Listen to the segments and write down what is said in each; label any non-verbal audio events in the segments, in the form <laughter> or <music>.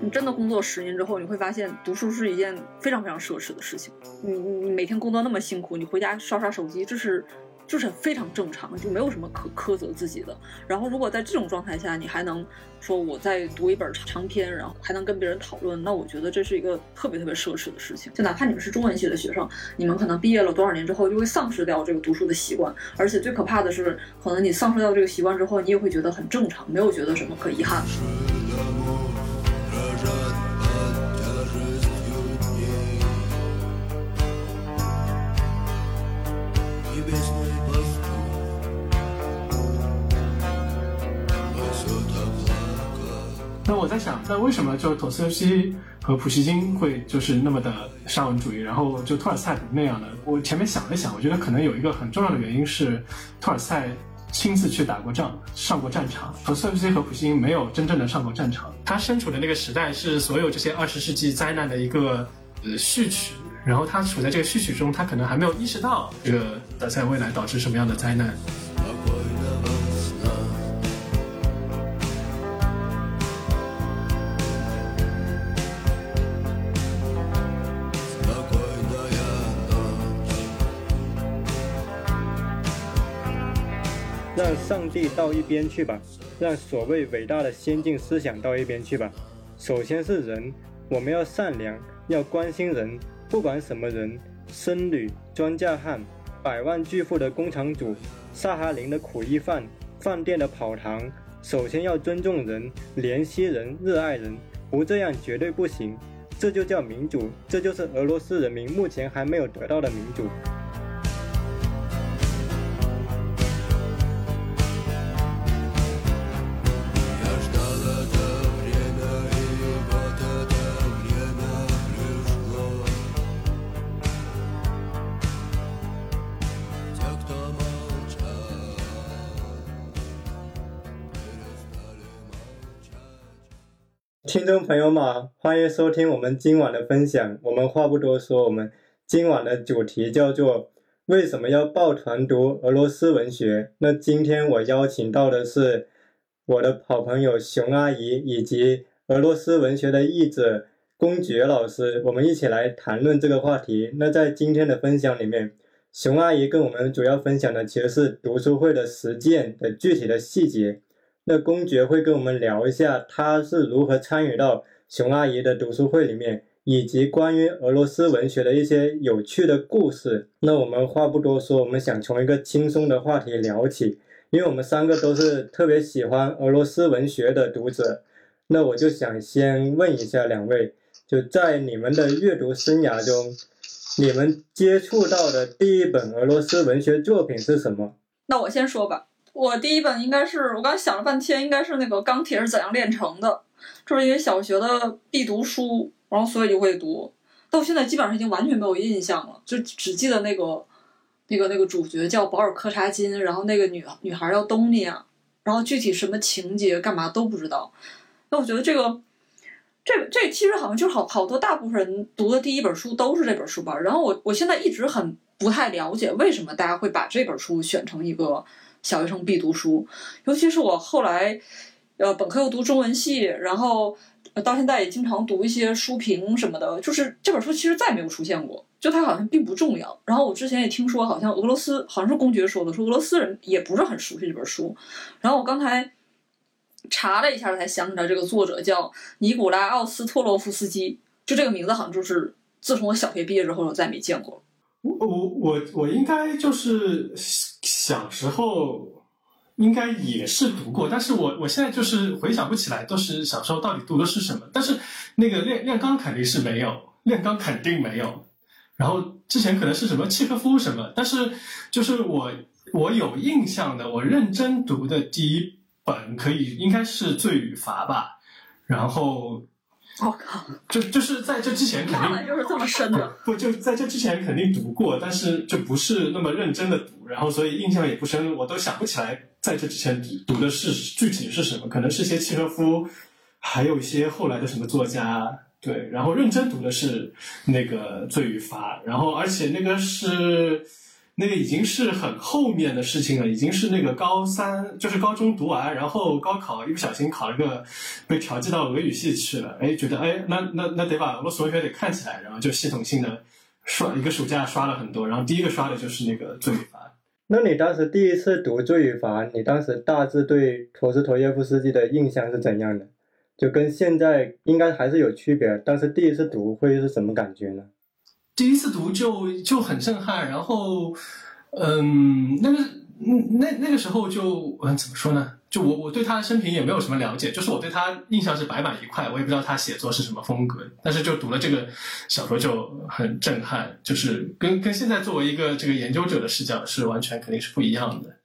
你真的工作十年之后，你会发现读书是一件非常非常奢侈的事情。你你你每天工作那么辛苦，你回家刷刷手机，这是就是非常正常，就没有什么可苛责自己的。然后如果在这种状态下，你还能说我在读一本长篇，然后还能跟别人讨论，那我觉得这是一个特别特别奢侈的事情。就哪怕你们是中文系的学生，你们可能毕业了多少年之后，就会丧失掉这个读书的习惯。而且最可怕的是，可能你丧失掉这个习惯之后，你也会觉得很正常，没有觉得什么可遗憾。那为什么就陀思妥耶夫斯基和普希金会就是那么的沙文主义，然后就托尔斯泰那样的？我前面想了想，我觉得可能有一个很重要的原因是，托尔斯泰亲自去打过仗，上过战场。陀思妥耶夫斯基和普希金没有真正的上过战场，他身处的那个时代是所有这些二十世纪灾难的一个呃序曲，然后他处在这个序曲中，他可能还没有意识到这个在未来导致什么样的灾难。地到一边去吧，让所谓伟大的先进思想到一边去吧。首先是人，我们要善良，要关心人，不管什么人，僧侣、庄稼汉、百万巨富的工厂主、萨哈林的苦役犯、饭店的跑堂。首先要尊重人，怜惜人，热爱人，不这样绝对不行。这就叫民主，这就是俄罗斯人民目前还没有得到的民主。听众朋友们，欢迎收听我们今晚的分享。我们话不多说，我们今晚的主题叫做“为什么要抱团读俄罗斯文学”。那今天我邀请到的是我的好朋友熊阿姨，以及俄罗斯文学的译者公爵老师，我们一起来谈论这个话题。那在今天的分享里面，熊阿姨跟我们主要分享的其实是读书会的实践的具体的细节。那公爵会跟我们聊一下他是如何参与到熊阿姨的读书会里面，以及关于俄罗斯文学的一些有趣的故事。那我们话不多说，我们想从一个轻松的话题聊起，因为我们三个都是特别喜欢俄罗斯文学的读者。那我就想先问一下两位，就在你们的阅读生涯中，你们接触到的第一本俄罗斯文学作品是什么？那我先说吧。我第一本应该是我刚想了半天，应该是那个《钢铁是怎样炼成的》，就是因为小学的必读书，然后所以就会读。到现在基本上已经完全没有印象了，就只记得那个那个那个主角叫保尔柯察金，然后那个女女孩叫东尼娅，然后具体什么情节干嘛都不知道。那我觉得这个这这其实好像就是好好多大部分人读的第一本书都是这本书吧。然后我我现在一直很不太了解为什么大家会把这本书选成一个。小学生必读书，尤其是我后来，呃，本科又读中文系，然后到现在也经常读一些书评什么的。就是这本书其实再也没有出现过，就它好像并不重要。然后我之前也听说，好像俄罗斯好像是公爵说的，说俄罗斯人也不是很熟悉这本书。然后我刚才查了一下，才想起来这个作者叫尼古拉奥斯托洛夫斯基，就这个名字好像就是自从我小学毕业之后，我再没见过。我我我我应该就是小时候应该也是读过，但是我我现在就是回想不起来，都是小时候到底读的是什么。但是那个炼炼钢肯定是没有，炼钢肯定没有。然后之前可能是什么契诃夫什么，但是就是我我有印象的，我认真读的第一本可以应该是《罪与罚》吧。然后。我靠！就就是在这之前肯定就是这么深的，不就在这之前肯定读过，但是就不是那么认真的读，然后所以印象也不深，我都想不起来在这之前读的是具体是什么，可能是些契诃夫，还有一些后来的什么作家，对，然后认真读的是那个《罪与罚》，然后而且那个是那个已经是很后面的事情了，已经是那个高三，就是高中读完，然后高考一不小心考了个被调剂到俄语系去了，哎，觉得哎，那那那得把俄罗斯文学得看起来，然后就系统性的刷一个暑假刷了很多，然后第一个刷的就是那个《罪与罚》。那你当时第一次读《罪与罚》，你当时大致对陀思妥耶夫斯基的印象是怎样的？就跟现在应该还是有区别，但是第一次读会是什么感觉呢？第一次读就就很震撼，然后，嗯，那个，那那个时候就，嗯，怎么说呢？就我我对他的生平也没有什么了解，就是我对他印象是白板一块，我也不知道他写作是什么风格，但是就读了这个小说就很震撼，就是跟跟现在作为一个这个研究者的视角是完全肯定是不一样的。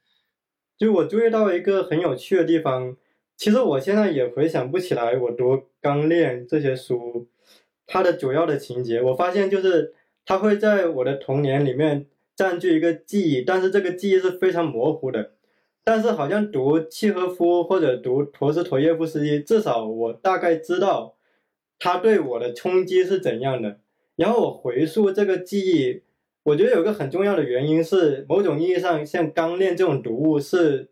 就我注意到一个很有趣的地方，其实我现在也回想不起来我读《钢炼》这些书，它的主要的情节，我发现就是它会在我的童年里面占据一个记忆，但是这个记忆是非常模糊的。但是好像读契诃夫或者读陀思妥耶夫斯基，至少我大概知道他对我的冲击是怎样的。然后我回溯这个记忆，我觉得有个很重要的原因是，某种意义上，像《钢炼》这种读物是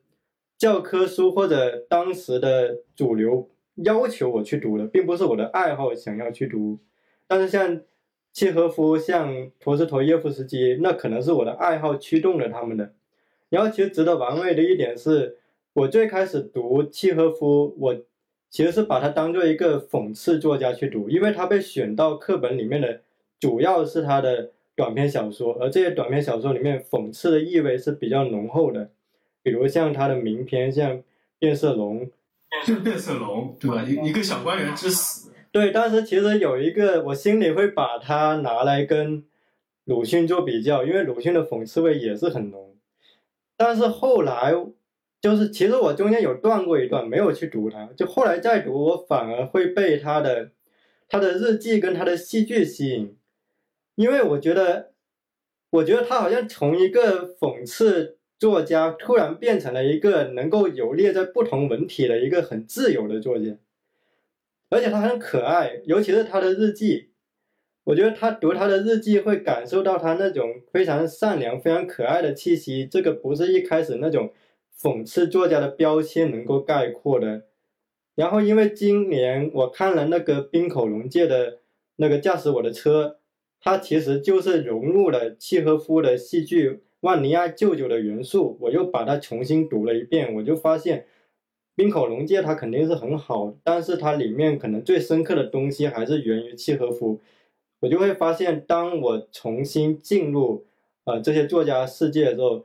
教科书或者当时的主流要求我去读的，并不是我的爱好想要去读。但是像契诃夫、像陀思妥耶夫斯基，那可能是我的爱好驱动了他们的。然后，其实值得玩味的一点是，我最开始读契诃夫，我其实是把他当做一个讽刺作家去读，因为他被选到课本里面的主要是他的短篇小说，而这些短篇小说里面讽刺的意味是比较浓厚的，比如像他的名篇，像《变色龙》，就是《变色龙》，对吧？一一个小官员之死。对，当时其实有一个，我心里会把它拿来跟鲁迅做比较，因为鲁迅的讽刺味也是很浓。但是后来，就是其实我中间有断过一段，没有去读它。就后来再读，我反而会被他的他的日记跟他的戏剧吸引，因为我觉得，我觉得他好像从一个讽刺作家，突然变成了一个能够游猎在不同文体的一个很自由的作家，而且他很可爱，尤其是他的日记。我觉得他读他的日记会感受到他那种非常善良、非常可爱的气息，这个不是一开始那种讽刺作家的标签能够概括的。然后，因为今年我看了那个滨口龙介的那个驾驶我的车，它其实就是融入了契诃夫的戏剧《万尼亚舅舅》的元素，我又把它重新读了一遍，我就发现冰口龙介它肯定是很好，但是它里面可能最深刻的东西还是源于契诃夫。我就会发现，当我重新进入呃这些作家世界的时候，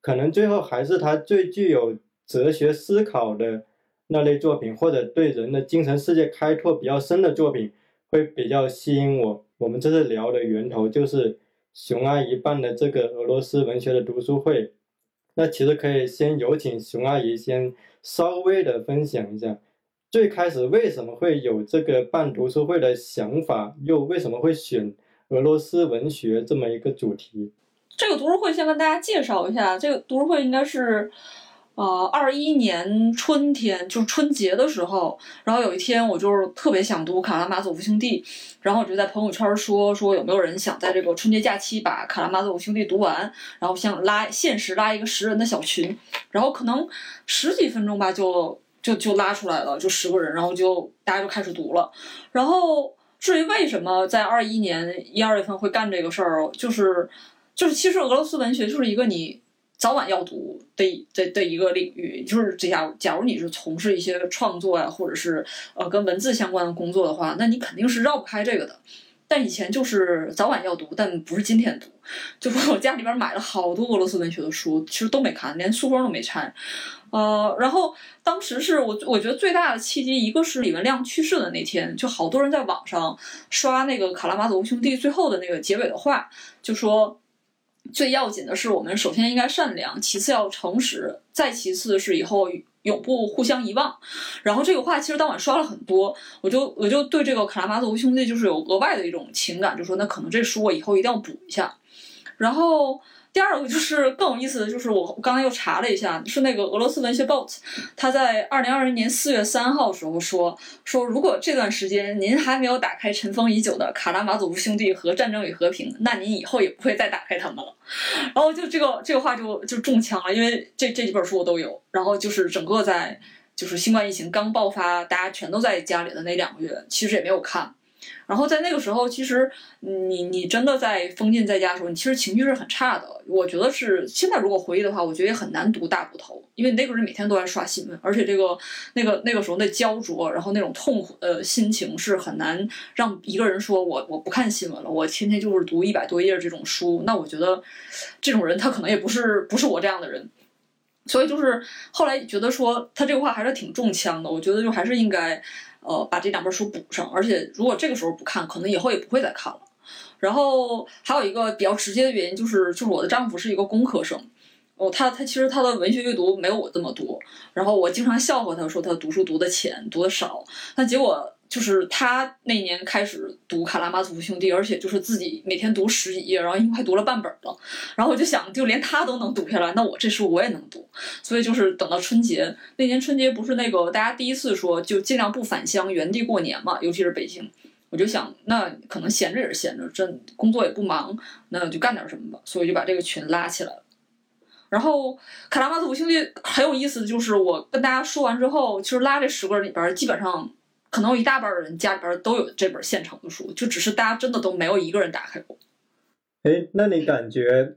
可能最后还是他最具有哲学思考的那类作品，或者对人的精神世界开拓比较深的作品，会比较吸引我。我们这次聊的源头就是熊阿姨办的这个俄罗斯文学的读书会。那其实可以先有请熊阿姨先稍微的分享一下。最开始为什么会有这个办读书会的想法？又为什么会选俄罗斯文学这么一个主题？这个读书会先跟大家介绍一下，这个读书会应该是，呃，二一年春天，就是春节的时候。然后有一天，我就是特别想读《卡拉马佐夫兄弟》，然后我就在朋友圈说说有没有人想在这个春节假期把《卡拉马佐夫兄弟》读完，然后想拉限时拉一个十人的小群，然后可能十几分钟吧就。就就拉出来了，就十个人，然后就大家就开始读了。然后至于为什么在二一年一二月份会干这个事儿，就是就是其实俄罗斯文学就是一个你早晚要读的的的一个领域。就是这下假如你是从事一些创作呀，或者是呃跟文字相关的工作的话，那你肯定是绕不开这个的。但以前就是早晚要读，但不是今天读。就我家里边买了好多俄罗斯文学的书，其实都没看，连书封都没拆。呃，然后当时是我我觉得最大的契机，一个是李文亮去世的那天，就好多人在网上刷那个《卡拉马佐夫兄弟》最后的那个结尾的话，就说最要紧的是我们首先应该善良，其次要诚实，再其次是以后永不互相遗忘。然后这个话其实当晚刷了很多，我就我就对这个《卡拉马佐夫兄弟》就是有额外的一种情感，就说那可能这书我以后一定要补一下。然后。第二个就是更有意思的就是我我刚才又查了一下，是那个俄罗斯文学报，他在二零二零年四月三号时候说说，如果这段时间您还没有打开尘封已久的《卡拉马佐夫兄弟和战争与和平》，那您以后也不会再打开它们了。然后就这个这个话就就中枪了，因为这这几本书我都有。然后就是整个在就是新冠疫情刚爆发，大家全都在家里的那两个月，其实也没有看。然后在那个时候，其实你你真的在封禁在家的时候，你其实情绪是很差的。我觉得是现在如果回忆的话，我觉得也很难读大部头，因为那个人每天都在刷新闻，而且这个那个那个时候的焦灼，然后那种痛苦的心情是很难让一个人说我我不看新闻了，我天天就是读一百多页这种书。那我觉得这种人他可能也不是不是我这样的人，所以就是后来觉得说他这个话还是挺中枪的。我觉得就还是应该。呃，把这两本书补上，而且如果这个时候不看，可能以后也不会再看了。然后还有一个比较直接的原因就是，就是我的丈夫是一个工科生，哦，他他其实他的文学阅读没有我这么多。然后我经常笑话他说他读书读的浅，读的少，但结果。就是他那年开始读《卡拉马佐夫兄弟》，而且就是自己每天读十几页，然后已经快读了半本了。然后我就想，就连他都能读下来，那我这书我也能读。所以就是等到春节那年，春节不是那个大家第一次说就尽量不返乡，原地过年嘛，尤其是北京。我就想，那可能闲着也是闲着，真工作也不忙，那就干点什么吧。所以就把这个群拉起来了。然后《卡拉马佐夫兄弟》很有意思的就是，我跟大家说完之后，其实拉这十个人里边，基本上。可能有一大半人家里边都有这本现成的书，就只是大家真的都没有一个人打开过。哎，那你感觉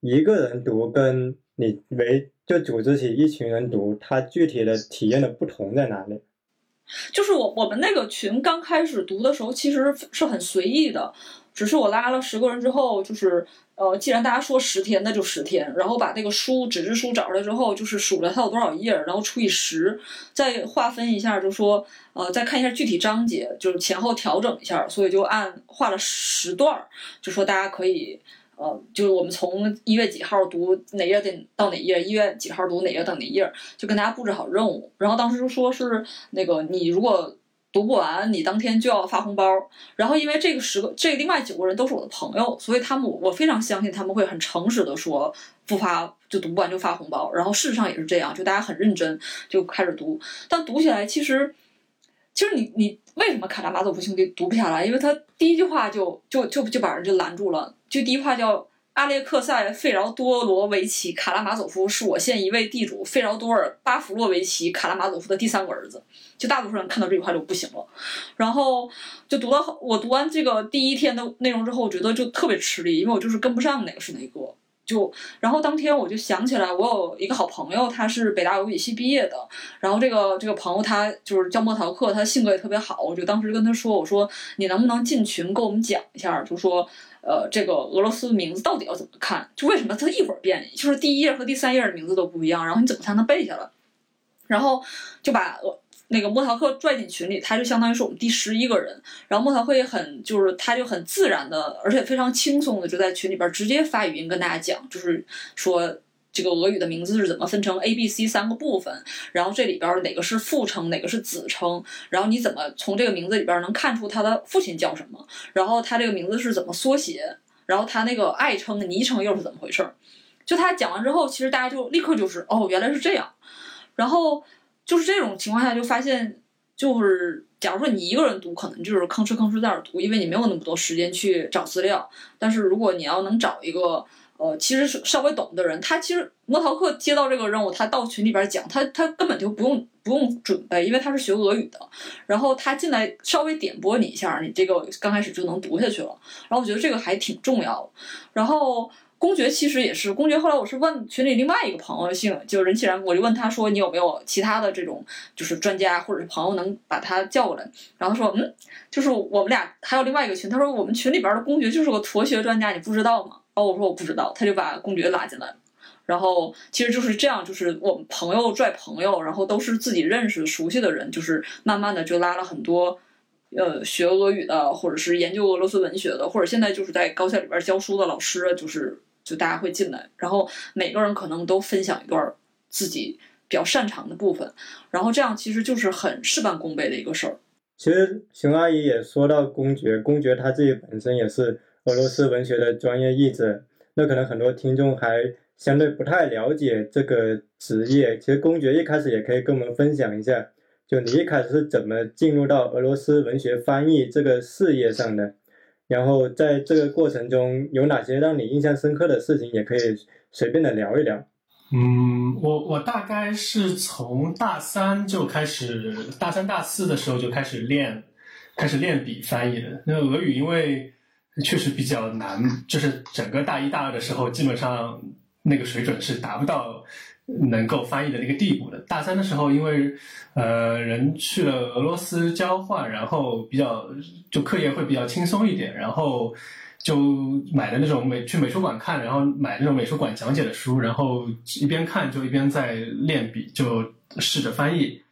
一个人读跟你为就组织起一群人读，它具体的体验的不同在哪里？就是我我们那个群刚开始读的时候，其实是很随意的，只是我拉了十个人之后，就是。呃，既然大家说十天，那就十天。然后把那个书纸质书找出来之后，就是数了它有多少页，然后除以十，再划分一下，就说呃，再看一下具体章节，就是前后调整一下。所以就按画了十段儿，就说大家可以呃，就是我们从一月几号读哪页的到哪页，一月几号读哪页到哪页，就跟大家布置好任务。然后当时就说是那个你如果。读不完，你当天就要发红包。然后因为这个十个，这另外九个人都是我的朋友，所以他们我非常相信他们会很诚实的说不发就读不完就发红包。然后事实上也是这样，就大家很认真就开始读。但读起来其实，其实你你为什么卡拉马佐夫兄弟读不下来？因为他第一句话就就就就把人就拦住了，就第一句话叫。阿列克塞·费饶多罗维奇·卡拉马佐夫是我县一位地主费饶多尔·巴弗洛维奇·卡拉马佐夫的第三个儿子。就大多数人看到这句话就不行了，然后就读到我读完这个第一天的内容之后，我觉得就特别吃力，因为我就是跟不上哪个是哪个。就然后当天我就想起来，我有一个好朋友，他是北大物理系毕业的，然后这个这个朋友他就是叫莫陶克，他性格也特别好，我就当时跟他说，我说你能不能进群给我们讲一下，就说。呃，这个俄罗斯名字到底要怎么看？就为什么它一会儿变，就是第一页和第三页的名字都不一样？然后你怎么才能背下来？然后就把那个莫陶克拽进群里，他就相当于是我们第十一个人。然后莫陶克也很，就是他就很自然的，而且非常轻松的就在群里边直接发语音跟大家讲，就是说。这个俄语的名字是怎么分成 A、B、C 三个部分？然后这里边哪个是父称，哪个是子称？然后你怎么从这个名字里边能看出他的父亲叫什么？然后他这个名字是怎么缩写？然后他那个爱称、昵称又是怎么回事？就他讲完之后，其实大家就立刻就是哦，原来是这样。然后就是这种情况下，就发现就是假如说你一个人读，可能就是吭哧吭哧在那读，因为你没有那么多时间去找资料。但是如果你要能找一个。呃，其实是稍微懂的人，他其实莫陶克接到这个任务，他到群里边讲，他他根本就不用不用准备，因为他是学俄语的，然后他进来稍微点拨你一下，你这个刚开始就能读下去了。然后我觉得这个还挺重要的。然后公爵其实也是公爵，后来我是问群里另外一个朋友姓就任其然，我就问他说你有没有其他的这种就是专家或者是朋友能把他叫过来？然后说嗯，就是我们俩还有另外一个群，他说我们群里边的公爵就是个陀学专家，你不知道吗？然后我说我不知道，他就把公爵拉进来了。然后其实就是这样，就是我们朋友拽朋友，然后都是自己认识熟悉的人，就是慢慢的就拉了很多，呃，学俄语的，或者是研究俄罗斯文学的，或者现在就是在高校里边教书的老师，就是就大家会进来，然后每个人可能都分享一段自己比较擅长的部分，然后这样其实就是很事半功倍的一个事儿。其实熊阿姨也说到公爵，公爵他自己本身也是。俄罗斯文学的专业译者，那可能很多听众还相对不太了解这个职业。其实公爵一开始也可以跟我们分享一下，就你一开始是怎么进入到俄罗斯文学翻译这个事业上的，然后在这个过程中有哪些让你印象深刻的事情，也可以随便的聊一聊。嗯，我我大概是从大三就开始，大三大四的时候就开始练，开始练笔翻译的。那俄语因为确实比较难，就是整个大一大二的时候，基本上那个水准是达不到能够翻译的那个地步的。大三的时候，因为呃人去了俄罗斯交换，然后比较就课业会比较轻松一点，然后。就买的那种美去美术馆看，然后买那种美术馆讲解的书，然后一边看就一边在练笔，就试着翻译。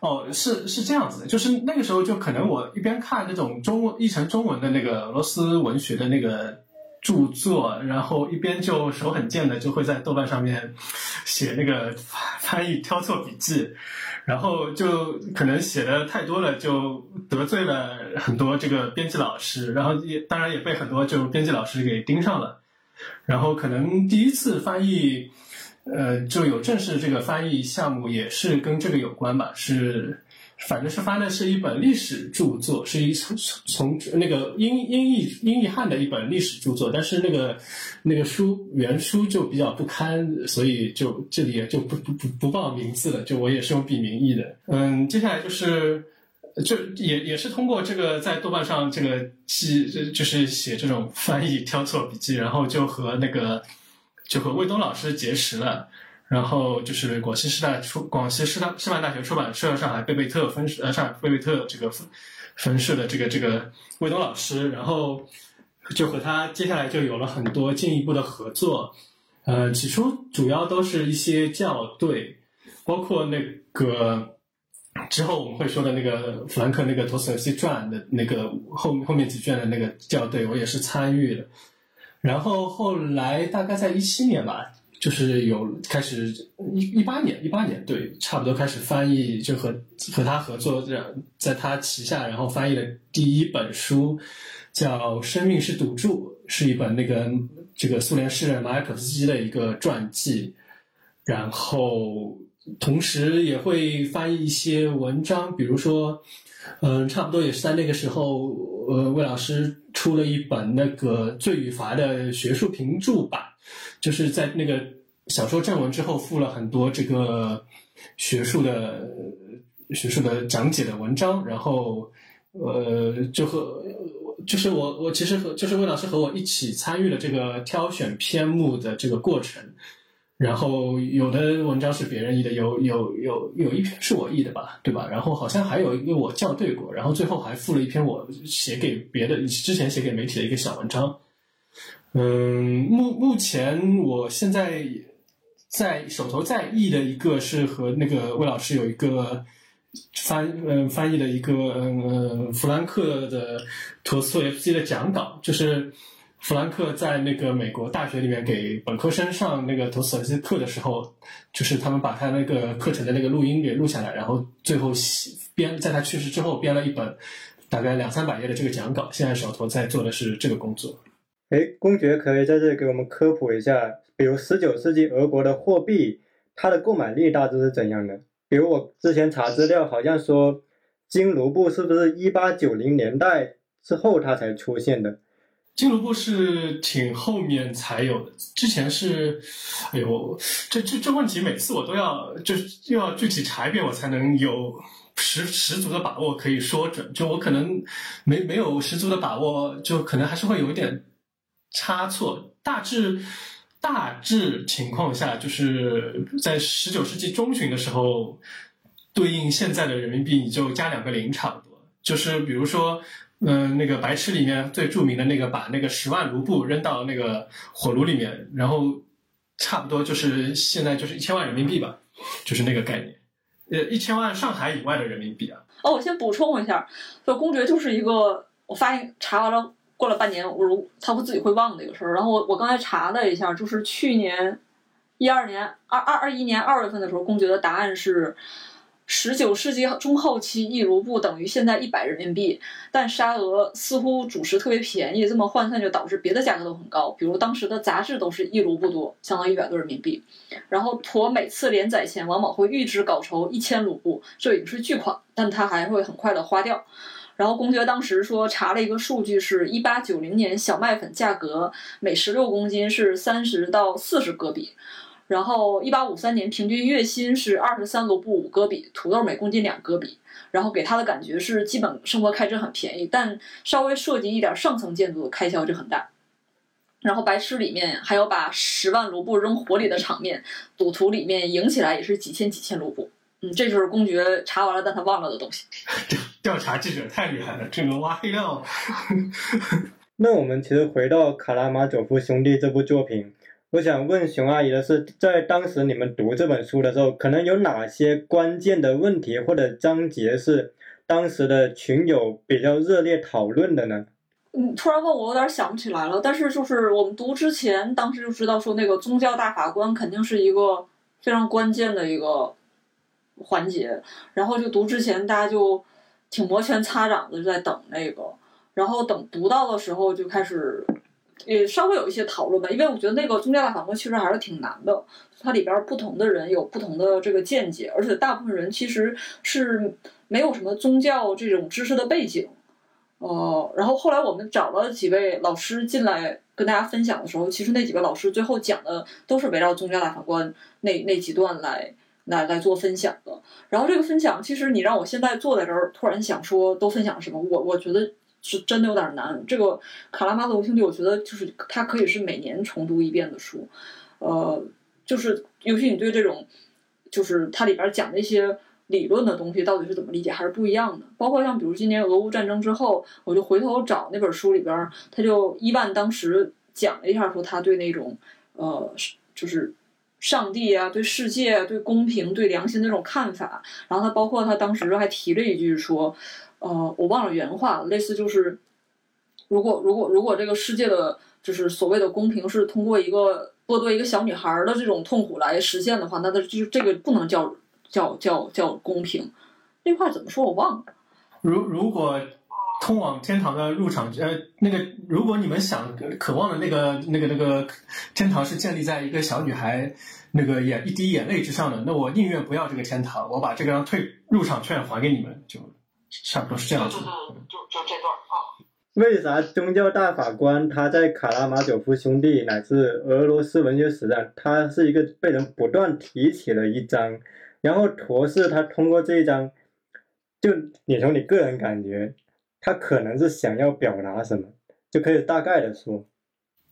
哦，是是这样子的，就是那个时候就可能我一边看那种中文译成中文的那个俄罗斯文学的那个著作，然后一边就手很贱的就会在豆瓣上面写那个翻译挑错笔记。然后就可能写的太多了，就得罪了很多这个编辑老师，然后也当然也被很多就编辑老师给盯上了。然后可能第一次翻译，呃，就有正式这个翻译项目，也是跟这个有关吧，是。反正是翻的是一本历史著作，是一从从那个英英译英译汉的一本历史著作，但是那个那个书原书就比较不堪，所以就这里也就不不不不报名字了，就我也是用笔名译的。嗯，接下来就是就也也是通过这个在豆瓣上这个记就是写这种翻译挑错笔记，然后就和那个就和魏东老师结识了。然后就是广西师大出广西师大师范大学出版社上海贝贝特分呃上海贝贝特这个分分社的这个这个魏东老师，然后就和他接下来就有了很多进一步的合作。呃，起初主要都是一些校对，包括那个之后我们会说的那个弗兰克那个托斯托西传的那个后后面几卷的那个校对，我也是参与的。然后后来大概在一七年吧。就是有开始一一八年，一八年对，差不多开始翻译，就和和他合作，在在他旗下，然后翻译的第一本书叫《生命是赌注》，是一本那个这个苏联诗人马雅可夫斯基的一个传记，然后同时也会翻译一些文章，比如说，嗯，差不多也是在那个时候，呃，魏老师出了一本那个《罪与罚》的学术评注版。就是在那个小说正文之后附了很多这个学术的学术的讲解的文章，然后呃，就和就是我我其实和就是魏老师和我一起参与了这个挑选篇目的这个过程，然后有的文章是别人译的，有有有有一篇是我译的吧，对吧？然后好像还有一个我校对过，然后最后还附了一篇我写给别的之前写给媒体的一个小文章。嗯，目目前我现在在手头在译的一个是和那个魏老师有一个翻嗯翻译的一个嗯弗兰克的陀思妥耶夫斯基的讲稿，就是弗兰克在那个美国大学里面给本科生上那个陀思妥耶夫斯基课的时候，就是他们把他那个课程的那个录音给录下来，然后最后编在他去世之后编了一本大概两三百页的这个讲稿，现在手头在做的是这个工作。哎，公爵可以在这里给我们科普一下，比如十九世纪俄国的货币，它的购买力大致是怎样的？比如我之前查资料，好像说金卢布是不是一八九零年代之后它才出现的？金卢布是挺后面才有的，之前是，哎呦，这这这问题每次我都要就又要具体查一遍，我才能有十十足的把握可以说准。就我可能没没有十足的把握，就可能还是会有一点。差错，大致大致情况下，就是在十九世纪中旬的时候，对应现在的人民币，你就加两个零差不多。就是比如说，嗯，那个白痴里面最著名的那个，把那个十万卢布扔到那个火炉里面，然后差不多就是现在就是一千万人民币吧，就是那个概念。呃，一千万上海以外的人民币啊。哦，我先补充一下，就公爵就是一个，我发现查完了。过了半年，我如他会自己会忘的一个事儿。然后我我刚才查了一下，就是去年一二年二二二一年二月份的时候，公爵的答案是，十九世纪中后期，一卢布等于现在一百人民币，但沙俄似乎主食特别便宜，这么换算就导致别的价格都很高，比如当时的杂志都是一卢布多，相当于一百多人民币。然后驼每次连载前往往会预支稿酬一千卢布，这已经是巨款，但他还会很快的花掉。然后公爵当时说查了一个数据，是一八九零年小麦粉价格每十六公斤是三十到四十戈比。然后，一八五三年平均月薪是二十三卢布五戈比，土豆每公斤两戈比。然后给他的感觉是，基本生活开支很便宜，但稍微涉及一点上层建筑的开销就很大。然后白痴里面还有把十万卢布扔火里的场面，赌徒里面赢起来也是几千几千卢布。嗯，这就是公爵查完了但他忘了的东西。<laughs> 调查记者太厉害了，这个挖黑料。<laughs> 那我们其实回到《卡拉马佐夫兄弟》这部作品。我想问熊阿姨的是，在当时你们读这本书的时候，可能有哪些关键的问题或者章节是当时的群友比较热烈讨论的呢？嗯，突然问我，有点想不起来了。但是就是我们读之前，当时就知道说那个宗教大法官肯定是一个非常关键的一个环节，然后就读之前大家就挺摩拳擦掌的就在等那个，然后等读到的时候就开始。也稍微有一些讨论吧，因为我觉得那个宗教大法官其实还是挺难的，它里边不同的人有不同的这个见解，而且大部分人其实是没有什么宗教这种知识的背景，呃，然后后来我们找了几位老师进来跟大家分享的时候，其实那几位老师最后讲的都是围绕宗教大法官那那几段来来来做分享的。然后这个分享，其实你让我现在坐在这儿，突然想说都分享什么，我我觉得。是真的有点难。这个《卡拉马佐夫兄弟》，我觉得就是它可以是每年重读一遍的书，呃，就是尤其你对这种，就是它里边讲的一些理论的东西到底是怎么理解，还是不一样的。包括像比如今年俄乌战争之后，我就回头找那本书里边，他就伊万当时讲了一下，说他对那种呃，就是上帝啊、对世界、对公平、对良心的这种看法。然后他包括他当时还提了一句说。呃，我忘了原话，类似就是，如果如果如果这个世界的就是所谓的公平是通过一个剥夺一个小女孩的这种痛苦来实现的话，那它就是这个不能叫叫叫叫公平。那话怎么说？我忘了。如如果通往天堂的入场，呃，那个如果你们想渴望的那个那个那个天堂是建立在一个小女孩那个眼一滴眼泪之上的，那我宁愿不要这个天堂，我把这个退入场券还给你们就。差不多是这样子，就就就这段啊。为啥宗教大法官他在卡拉马佐夫兄弟乃至俄罗斯文学史上，他是一个被人不断提起的一章？然后陀氏他通过这一章，就你从你个人感觉，他可能是想要表达什么？就可以大概的说。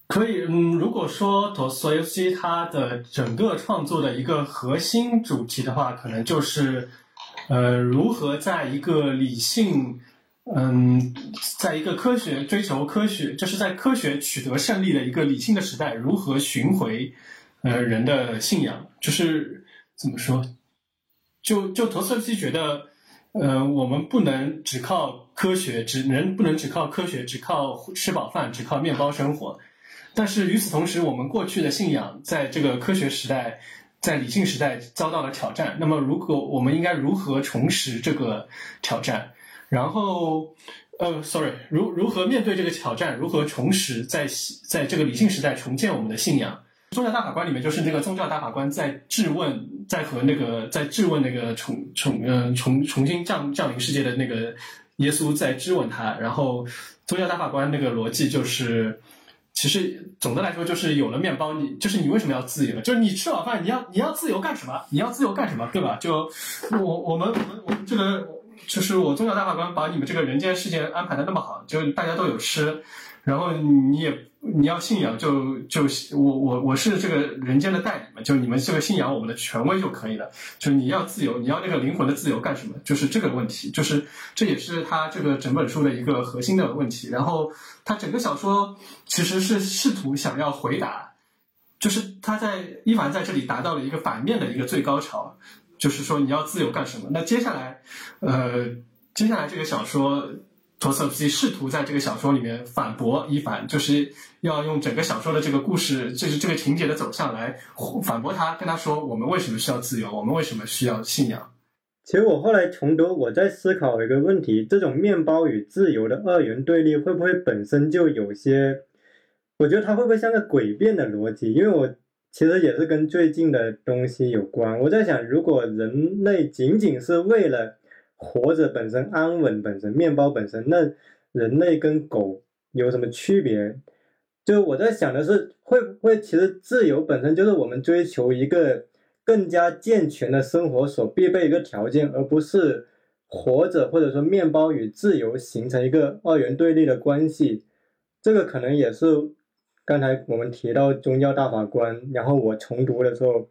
可以，嗯，如果说陀思妥耶夫斯基他的整个创作的一个核心主题的话，可能就是。呃，如何在一个理性，嗯，在一个科学追求科学，就是在科学取得胜利的一个理性的时代，如何寻回呃人的信仰？就是怎么说？就就陀思基觉得，呃，我们不能只靠科学，只能不能只靠科学，只靠吃饱饭，只靠面包生活。但是与此同时，我们过去的信仰在这个科学时代。在理性时代遭到了挑战，那么如果我们应该如何重拾这个挑战？然后，呃，sorry，如如何面对这个挑战？如何重拾在在这个理性时代重建我们的信仰？宗教大法官里面就是那个宗教大法官在质问，在和那个在质问那个重重嗯重重新降降临世界的那个耶稣在质问他，然后宗教大法官那个逻辑就是。其实总的来说，就是有了面包，你就是你为什么要自由？就是你吃饱饭，你要你要自由干什么？你要自由干什么？对吧？就我我们我们我们这个，就是我宗教大法官把你们这个人间世界安排的那么好，就大家都有吃。然后你也你要信仰，就就我我我是这个人间的代理嘛，就你们这个信仰我们的权威就可以了。就你要自由，你要那个灵魂的自由干什么？就是这个问题，就是这也是他这个整本书的一个核心的问题。然后他整个小说其实是试图想要回答，就是他在伊凡在这里达到了一个反面的一个最高潮，就是说你要自由干什么？那接下来，呃，接下来这个小说。托斯基试图在这个小说里面反驳伊凡，就是要用整个小说的这个故事，就是这个情节的走向来反驳他，跟他说我们为什么需要自由，我们为什么需要信仰。其实我后来重读，我在思考一个问题：这种面包与自由的二元对立，会不会本身就有些？我觉得它会不会像个诡辩的逻辑？因为我其实也是跟最近的东西有关。我在想，如果人类仅仅是为了活着本身、安稳本身、面包本身，那人类跟狗有什么区别？就我在想的是，会不会其实自由本身就是我们追求一个。更加健全的生活所必备一个条件，而不是活着或者说面包与自由形成一个二元对立的关系。这个可能也是刚才我们提到宗教大法官，然后我重读的时候，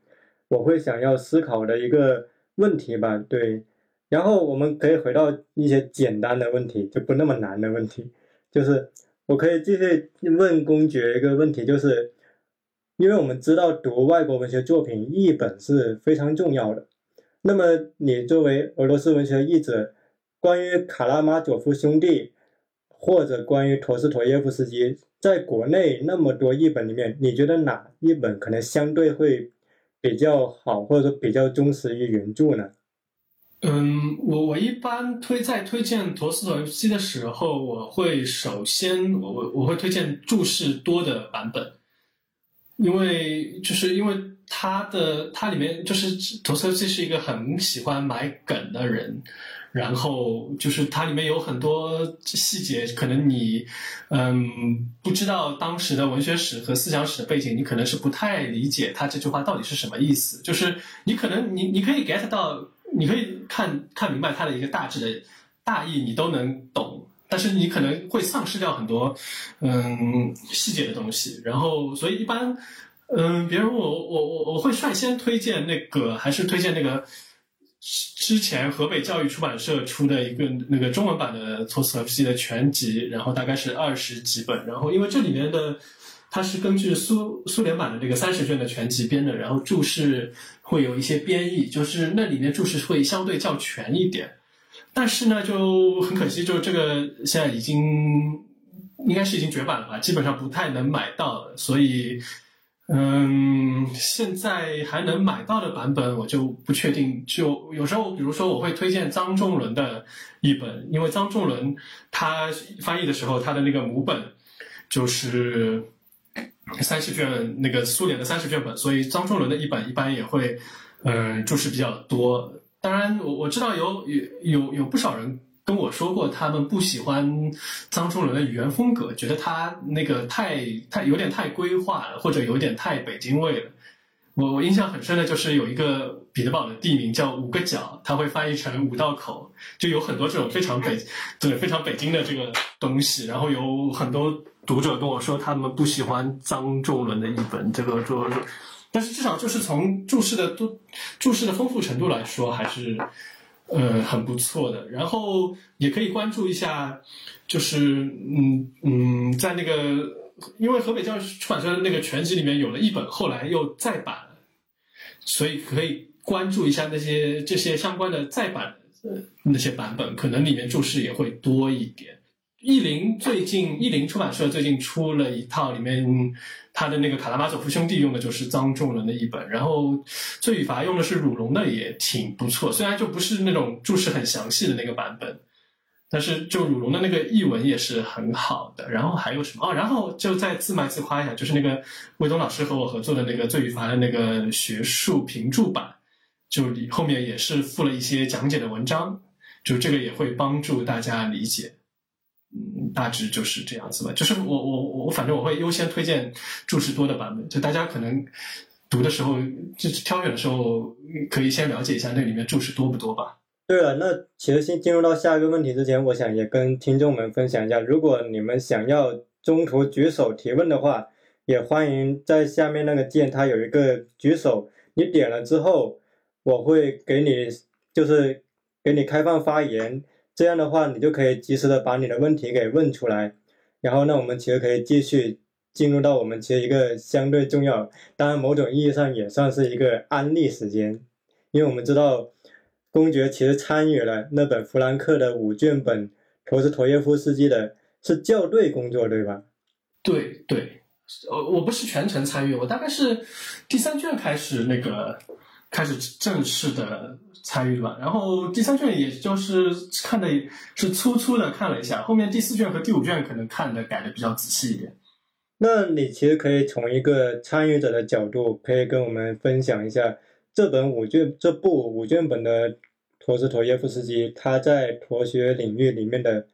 我会想要思考的一个问题吧。对，然后我们可以回到一些简单的问题，就不那么难的问题，就是我可以继续问公爵一个问题，就是。因为我们知道读外国文学作品译本是非常重要的，那么你作为俄罗斯文学译者，关于卡拉马佐夫兄弟或者关于陀思妥耶夫斯基，在国内那么多译本里面，你觉得哪一本可能相对会比较好，或者说比较忠实于原著呢？嗯，我我一般推在推荐陀思妥耶夫斯基的时候，我会首先我我我会推荐注释多的版本。因为就是因为他的他里面就是陀思妥耶夫斯基是一个很喜欢埋梗的人，然后就是它里面有很多细节，可能你嗯不知道当时的文学史和思想史的背景，你可能是不太理解他这句话到底是什么意思。就是你可能你你可以 get 到，你可以看看明白它的一个大致的大意，你都能懂。但是你可能会丧失掉很多，嗯，细节的东西。然后，所以一般，嗯，比如我我我我会率先推荐那个，还是推荐那个之前河北教育出版社出的一个那个中文版的托斯托夫斯基的全集，然后大概是二十几本。然后，因为这里面的它是根据苏苏联版的这个三十卷的全集编的，然后注释会有一些编译，就是那里面注释会相对较全一点。但是呢，就很可惜，就这个现在已经应该是已经绝版了吧，基本上不太能买到。所以，嗯，现在还能买到的版本我就不确定。就有时候，比如说我会推荐张仲伦的译本，因为张仲伦他翻译的时候，他的那个母本就是三十卷那个苏联的三十卷本，所以张仲伦的译本一般也会嗯注释比较多。当然，我我知道有有有有不少人跟我说过，他们不喜欢张仲伦的语言风格，觉得他那个太太有点太规划了，或者有点太北京味了。我我印象很深的就是有一个彼得堡的地名叫五个角，他会翻译成五道口，就有很多这种非常北对非常北京的这个东西。然后有很多读者跟我说，他们不喜欢张仲伦的译本，这个说。但是至少就是从注释的多，注释的丰富程度来说，还是呃很不错的。然后也可以关注一下，就是嗯嗯，在那个因为河北教育出版社那个全集里面有了一本，后来又再版，所以可以关注一下那些这些相关的再版的那些版本，可能里面注释也会多一点。译林最近，译林出版社最近出了一套，里面他的那个卡拉马佐夫兄弟用的就是张仲伦的一本，然后罪与罚用的是鲁龙的，也挺不错。虽然就不是那种注释很详细的那个版本，但是就鲁龙的那个译文也是很好的。然后还有什么？哦，然后就再自卖自夸一下，就是那个魏东老师和我合作的那个罪与罚的那个学术评注版，就后面也是附了一些讲解的文章，就这个也会帮助大家理解。嗯，大致就是这样子吧。就是我我我，反正我会优先推荐注释多的版本。就大家可能读的时候，就挑选的时候，可以先了解一下那里面注释多不多吧。对了，那其实先进入到下一个问题之前，我想也跟听众们分享一下，如果你们想要中途举手提问的话，也欢迎在下面那个键，它有一个举手，你点了之后，我会给你就是给你开放发言。这样的话，你就可以及时的把你的问题给问出来，然后呢，我们其实可以继续进入到我们其实一个相对重要，当然某种意义上也算是一个安利时间，因为我们知道公爵其实参与了那本弗兰克的五卷本陀思妥耶夫斯基的是校对工作，对吧？对对，我我不是全程参与，我大概是第三卷开始那个开始正式的参与了。然后第三卷也就是看的是粗粗的看了一下，后面第四卷和第五卷可能看的改的比较仔细一点。那你其实可以从一个参与者的角度，可以跟我们分享一下这本五卷这部五卷本的陀思妥耶夫斯基他在陀学领域里面的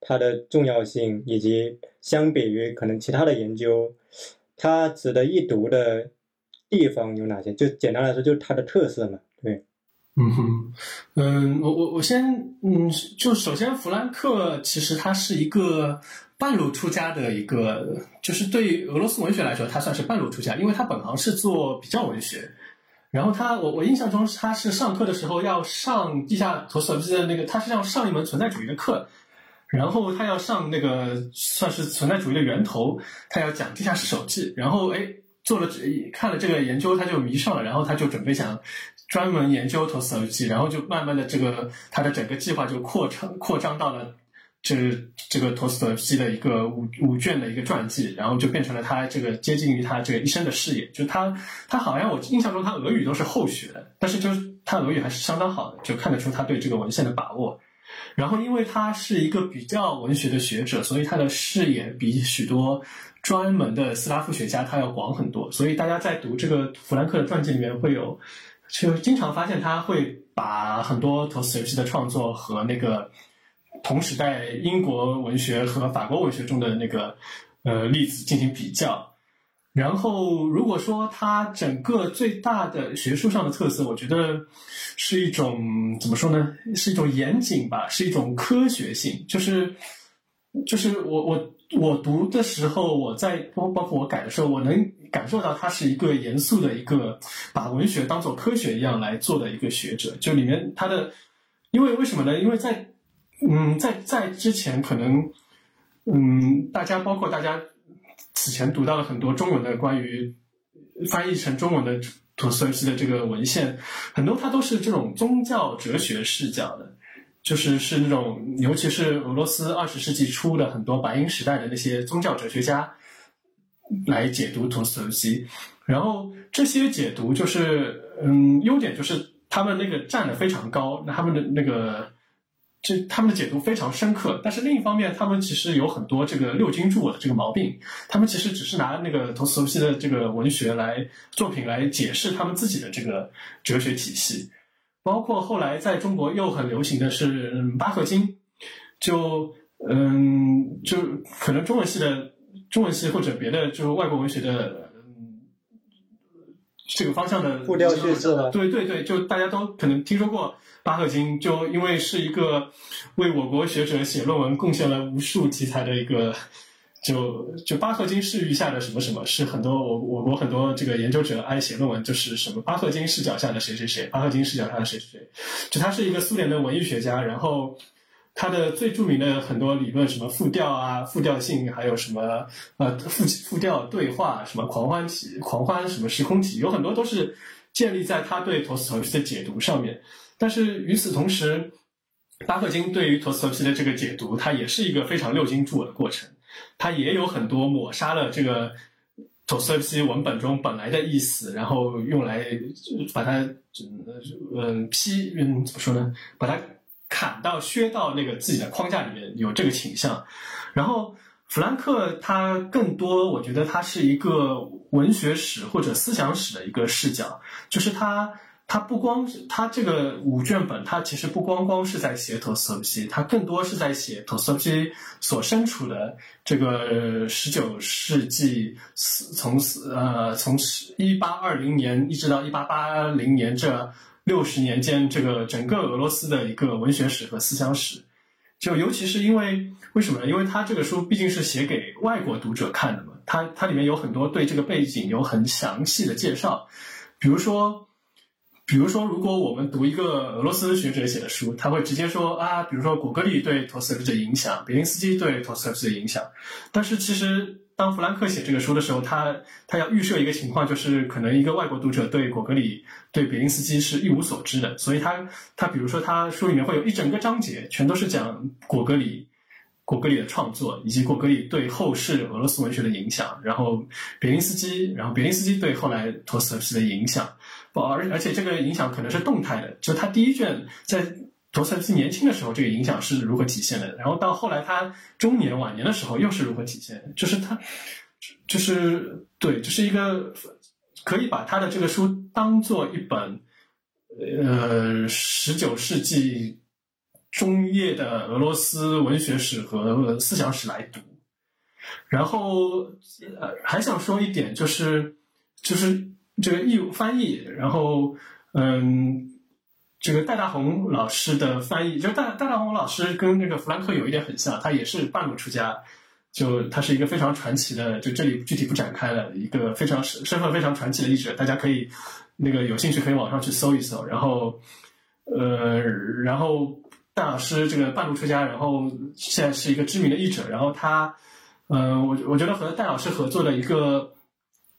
它的重要性，以及相比于可能其他的研究，它值得一读的地方有哪些？就简单来说，就是它的特色嘛。对，嗯哼，嗯，我我我先，嗯，就首先弗兰克其实他是一个半路出家的一个，就是对俄罗斯文学来说，他算是半路出家，因为他本行是做比较文学。然后他，我我印象中他是上课的时候要上地下陀思妥耶夫斯基的那个，他是要上一门存在主义的课，然后他要上那个算是存在主义的源头，他要讲地下室手记，然后哎做了这看了这个研究，他就迷上了，然后他就准备想专门研究陀思妥耶夫斯基，然后就慢慢的这个他的整个计划就扩张扩张到了。这这个陀思妥耶夫斯基的一个五五卷的一个传记，然后就变成了他这个接近于他这个一生的事业。就他他好像我印象中他俄语都是后学的，但是就是他俄语还是相当好的，就看得出他对这个文献的把握。然后因为他是一个比较文学的学者，所以他的视野比许多专门的斯拉夫学家他要广很多。所以大家在读这个弗兰克的传记里面会有，就经常发现他会把很多陀思妥耶夫斯基的创作和那个。同时代英国文学和法国文学中的那个呃例子进行比较，然后如果说它整个最大的学术上的特色，我觉得是一种怎么说呢？是一种严谨吧，是一种科学性。就是就是我我我读的时候，我在包包括我改的时候，我能感受到他是一个严肃的一个把文学当做科学一样来做的一个学者。就里面他的，因为为什么呢？因为在嗯，在在之前可能，嗯，大家包括大家此前读到了很多中文的关于翻译成中文的陀思妥耶夫斯基的这个文献，很多它都是这种宗教哲学视角的，就是是那种尤其是俄罗斯二十世纪初的很多白银时代的那些宗教哲学家来解读陀思妥耶夫斯基，然后这些解读就是嗯，优点就是他们那个站得非常高，那他们的那个。这他们的解读非常深刻，但是另一方面，他们其实有很多这个六经注我的这个毛病。他们其实只是拿那个陀思妥耶夫斯基的这个文学来作品来解释他们自己的这个哲学体系。包括后来在中国又很流行的是巴赫金，就嗯，就可能中文系的中文系或者别的就是外国文学的嗯这个方向的步调叙事对对对，就大家都可能听说过。巴赫金就因为是一个为我国学者写论文贡献了无数题材的一个，就就巴赫金视域下的什么什么，是很多我我国很多这个研究者爱写论文，就是什么巴赫金视角下的谁谁谁，巴赫金视角下的谁谁谁，就他是一个苏联的文艺学家，然后他的最著名的很多理论，什么复调啊、复调性，还有什么呃复复调对话，什么狂欢体、狂欢什么时空体，有很多都是建立在他对陀思妥耶夫斯的解读上面。但是与此同时，巴赫金对于陀思妥耶夫斯的这个解读，它也是一个非常六经注我的过程，它也有很多抹杀了这个陀思妥耶夫斯基文本中本来的意思，然后用来把它嗯批嗯怎么说呢？把它砍到削到那个自己的框架里面，有这个倾向。然后弗兰克他更多，我觉得他是一个文学史或者思想史的一个视角，就是他。他不光是他这个五卷本，他其实不光光是在写陀思妥耶夫斯基，他更多是在写陀思妥耶夫斯基所身处的这个十九世纪，从呃从一八二零年一直到一八八零年这六十年间，这个整个俄罗斯的一个文学史和思想史。就尤其是因为为什么呢？因为他这个书毕竟是写给外国读者看的嘛，他它里面有很多对这个背景有很详细的介绍，比如说。比如说，如果我们读一个俄罗斯学者写的书，他会直接说啊，比如说果戈里对陀思妥耶夫斯基的影响，别林斯基对陀思妥耶夫斯基的影响。但是其实，当弗兰克写这个书的时候，他他要预设一个情况，就是可能一个外国读者对果戈里、对别林斯基是一无所知的，所以他他比如说他书里面会有一整个章节，全都是讲果戈里、果戈里的创作，以及果戈里对后世俄罗斯文学的影响，然后别林斯基，然后别林斯基对后来陀思妥耶夫斯基的影响。而而且这个影响可能是动态的，就他第一卷在陀思妥耶夫斯年轻的时候，这个影响是如何体现的，然后到后来他中年晚年的时候又是如何体现，就是他就是对，这是一个可以把他的这个书当做一本呃十九世纪中叶的俄罗斯文学史和思想史来读。然后，呃，还想说一点，就是就是这个译翻译，然后，嗯，这个戴大红老师的翻译，就戴戴大红老师跟那个弗兰克有一点很像，他也是半路出家，就他是一个非常传奇的，就这里具体不展开了，一个非常身身份非常传奇的译者，大家可以那个有兴趣可以网上去搜一搜，然后，呃，然后戴老师这个半路出家，然后 <clears throat> 现在是一个知名的译者，然后他。嗯，我我觉得和戴老师合作的一个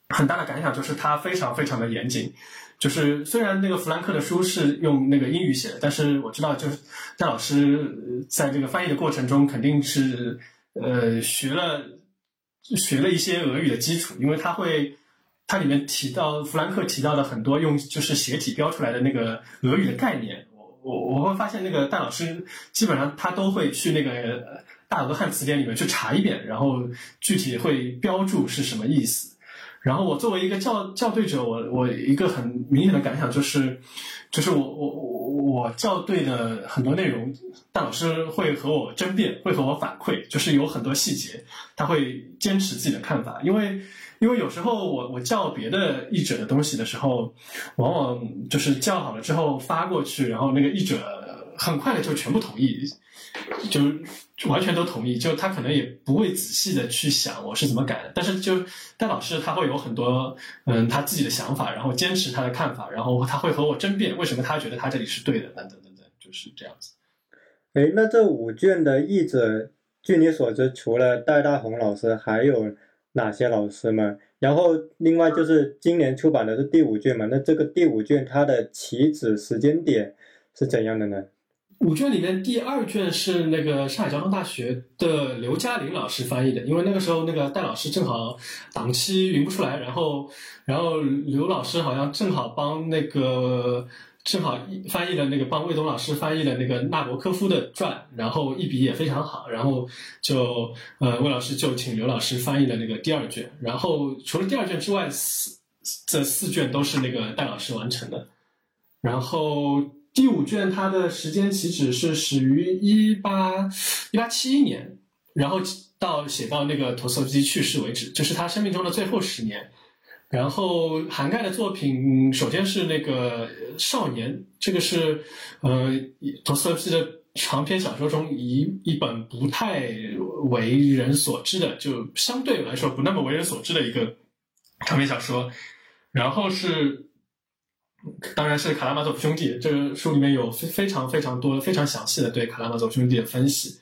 很大的感想就是他非常非常的严谨。就是虽然那个弗兰克的书是用那个英语写的，但是我知道就是戴老师在这个翻译的过程中肯定是呃学了学了一些俄语的基础，因为他会他里面提到弗兰克提到的很多用就是斜体标出来的那个俄语的概念，我我我会发现那个戴老师基本上他都会去那个。大俄汉词典里面去查一遍，然后具体会标注是什么意思。然后我作为一个校校对者，我我一个很明显的感想就是，就是我我我我校对的很多内容，大老师会和我争辩，会和我反馈，就是有很多细节他会坚持自己的看法。因为因为有时候我我校别的译者的东西的时候，往往就是校好了之后发过去，然后那个译者很快的就全部同意，就。完全都同意，就他可能也不会仔细的去想我是怎么改的，但是就戴老师他会有很多嗯他自己的想法，然后坚持他的看法，然后他会和我争辩为什么他觉得他这里是对的，等等等等，就是这样子。哎，那这五卷的译者，据你所知，除了戴大红老师，还有哪些老师吗？然后另外就是今年出版的是第五卷嘛？那这个第五卷它的起止时间点是怎样的呢？五卷里面第二卷是那个上海交通大学的刘嘉玲老师翻译的，因为那个时候那个戴老师正好档期匀不出来，然后然后刘老师好像正好帮那个正好翻译了那个帮魏东老师翻译了那个纳博科夫的传，然后一笔也非常好，然后就呃魏老师就请刘老师翻译了那个第二卷，然后除了第二卷之外，四这四卷都是那个戴老师完成的，然后。第五卷它的时间起止是始于一八一八七一年，然后到写到那个陀思妥耶夫斯基去世为止，就是他生命中的最后十年。然后涵盖的作品，首先是那个少年，这个是呃陀思妥耶夫斯基的长篇小说中一一本不太为人所知的，就相对来说不那么为人所知的一个长篇小说。然后是。当然是卡拉马佐夫兄弟，这个书里面有非非常非常多、非常详细的对卡拉马佐夫兄弟的分析。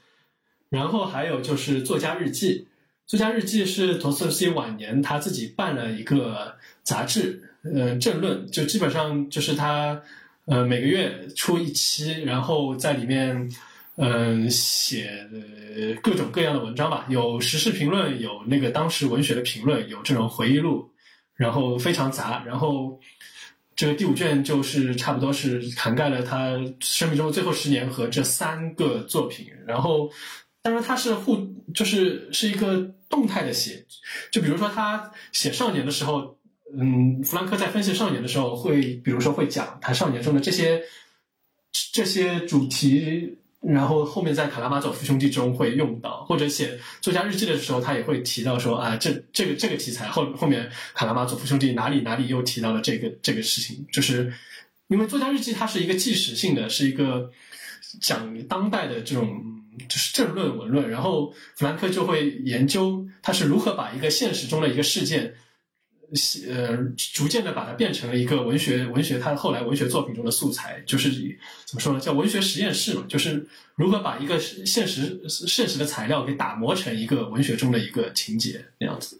然后还有就是作家日记，作家日记是陀思妥耶夫斯基晚年他自己办了一个杂志，呃，政论，就基本上就是他呃每个月出一期，然后在里面嗯写各种各样的文章吧，有时事评论，有那个当时文学的评论，有这种回忆录，然后非常杂，然后。这个第五卷就是差不多是涵盖了他生命中的最后十年和这三个作品，然后，当然他是互就是是一个动态的写，就比如说他写少年的时候，嗯，弗兰克在分析少年的时候会，比如说会讲他少年中的这些这些主题。然后后面在卡拉马佐夫兄弟中会用到，或者写作家日记的时候，他也会提到说啊，这这个这个题材后后面卡拉马佐夫兄弟哪里哪里又提到了这个这个事情，就是因为作家日记它是一个纪实性的，是一个讲当代的这种就是政论文论，然后弗兰克就会研究他是如何把一个现实中的一个事件。呃，逐渐的把它变成了一个文学文学，它后来文学作品中的素材，就是怎么说呢？叫文学实验室嘛，就是如何把一个现实现实的材料给打磨成一个文学中的一个情节那样子。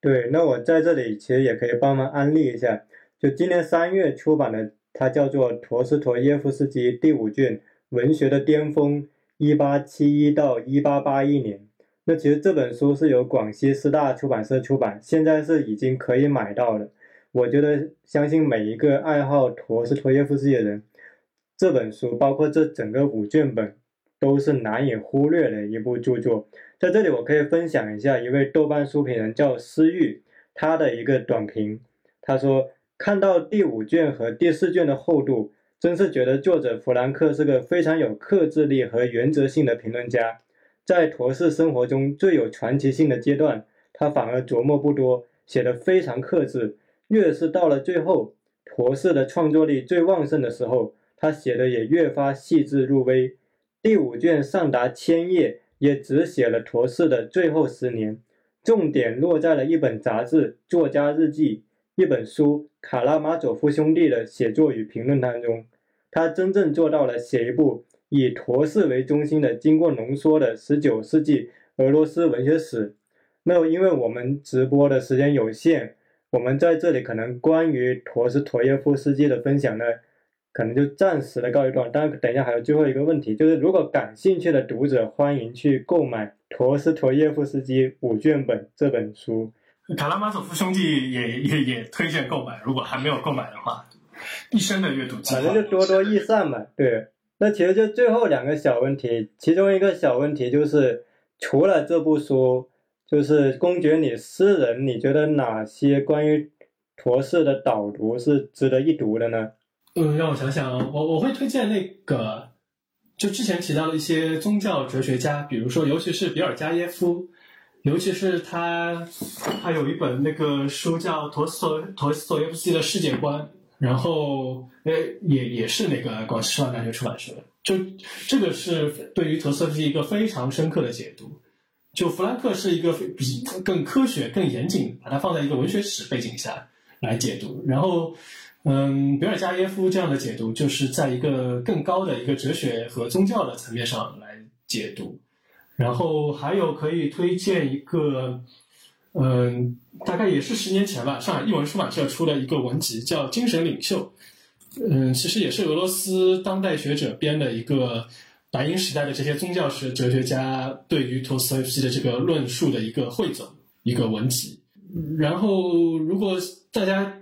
对，那我在这里其实也可以帮忙安利一下，就今年三月出版的，它叫做《陀思妥耶夫斯基第五卷：文学的巅峰（一八七一到一八八一年）》。那其实这本书是由广西师大出版社出版，现在是已经可以买到了。我觉得相信每一个爱好陀思妥耶夫斯基的人，这本书包括这整个五卷本都是难以忽略的一部著作。在这里，我可以分享一下一位豆瓣书评人叫思玉他的一个短评。他说：“看到第五卷和第四卷的厚度，真是觉得作者弗兰克是个非常有克制力和原则性的评论家。在陀氏生活中最有传奇性的阶段，他反而琢磨不多，写得非常克制。”越是到了最后，陀氏的创作力最旺盛的时候，他写的也越发细致入微。第五卷上达千页，也只写了陀氏的最后十年，重点落在了一本杂志《作家日记》、一本书《卡拉马佐夫兄弟的写作与评论》当中。他真正做到了写一部以陀氏为中心的、经过浓缩的19世纪俄罗斯文学史。那因为我们直播的时间有限。我们在这里可能关于陀思妥耶夫斯基的分享呢，可能就暂时的告一段。当然，等一下还有最后一个问题，就是如果感兴趣的读者，欢迎去购买《陀思妥耶夫斯基五卷本》这本书。卡拉马佐夫兄弟也也也推荐购买，如果还没有购买的话，一生的阅读计划。反正就多多益善嘛。对，那其实就最后两个小问题，其中一个小问题就是，除了这部书。就是公爵，你私人你觉得哪些关于陀氏的导读是值得一读的呢？嗯，让我想想，我我会推荐那个，就之前提到的一些宗教哲学家，比如说，尤其是比尔加耶夫，尤其是他，他有一本那个书叫《陀思妥陀思妥耶夫斯基的世界观》，然后，呃，也也是那个广西师范大学出版社的，就这个是对于陀思妥耶夫斯基一个非常深刻的解读。就弗兰克是一个比更科学、更严谨，把它放在一个文学史背景下来解读。然后，嗯，比尔加耶夫这样的解读，就是在一个更高的一个哲学和宗教的层面上来解读。然后还有可以推荐一个，嗯，大概也是十年前吧，上海译文出版社出了一个文集，叫《精神领袖》。嗯，其实也是俄罗斯当代学者编的一个。白银时代的这些宗教史哲学家对于托斯托耶夫斯基的这个论述的一个汇总，一个文集。然后，如果大家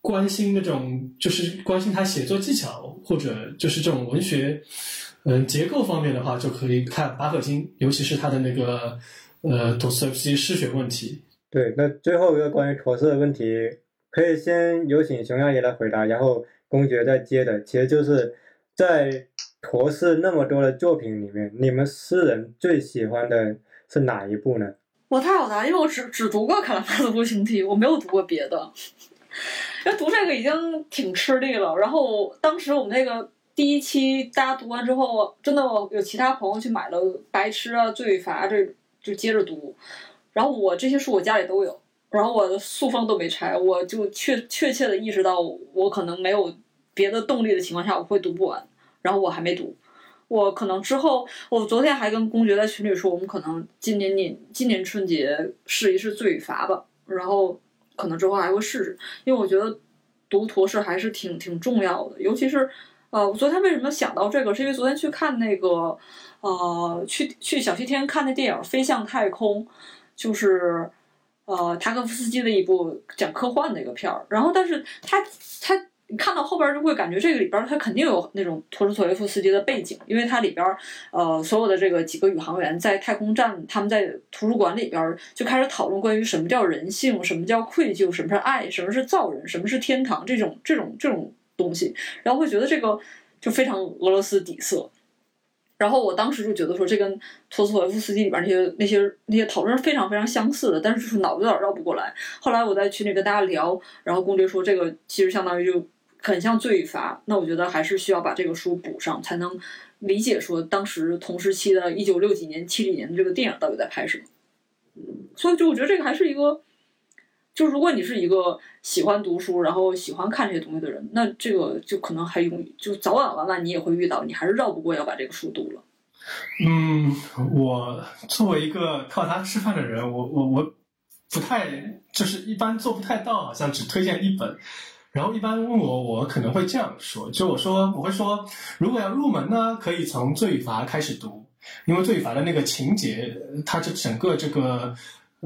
关心那种，就是关心他写作技巧或者就是这种文学，嗯，结构方面的话，就可以看《巴赫金》，尤其是他的那个呃托斯托耶夫斯基诗学问题。对，那最后一个关于陀思的问题，可以先有请熊阿姨来回答，然后公爵再接着。其实就是在。陀氏那么多的作品里面，你们诗人最喜欢的是哪一部呢？我太好答，因为我只只读过《卡拉马佐夫兄弟》，我没有读过别的。<laughs> 因为读这个已经挺吃力了。然后当时我们那个第一期大家读完之后，真的有其他朋友去买了《白痴》啊、《罪与罚》，这就接着读。然后我这些书我家里都有，然后我的塑封都没拆，我就确确切的意识到，我可能没有别的动力的情况下，我会读不完。然后我还没读，我可能之后，我昨天还跟公爵在群里说，我们可能今年年今年春节试一试罪与罚吧，然后可能之后还会试试，因为我觉得读陀氏还是挺挺重要的，尤其是呃，我昨天为什么想到这个，是因为昨天去看那个呃，去去小西天看那电影《飞向太空》，就是呃，塔可夫斯基的一部讲科幻的一个片儿，然后但是他他。你看到后边就会感觉这个里边它肯定有那种托斯托耶夫斯基的背景，因为它里边呃所有的这个几个宇航员在太空站，他们在图书馆里边就开始讨论关于什么叫人性，什么叫愧疚，什么是爱，什么是造人，什么是天堂这种这种这种东西，然后会觉得这个就非常俄罗斯底色。然后我当时就觉得说这跟托斯托耶夫斯基里边那些那些那些讨论是非常非常相似的，但是就是脑子有点绕不过来。后来我在群里跟大家聊，然后公爵说这个其实相当于就。很像罪与罚，那我觉得还是需要把这个书补上，才能理解说当时同时期的一九六几年、七几年的这个电影到底在拍什么。所以就我觉得这个还是一个，就如果你是一个喜欢读书，然后喜欢看这些东西的人，那这个就可能还用，就早晚晚晚你也会遇到，你还是绕不过要把这个书读了。嗯，我作为一个靠它吃饭的人，我我我不太就是一般做不太到，好像只推荐一本。然后一般问我，我可能会这样说，就我说我会说，如果要入门呢，可以从《罪与罚》开始读，因为《罪与罚》的那个情节，它这整个这个，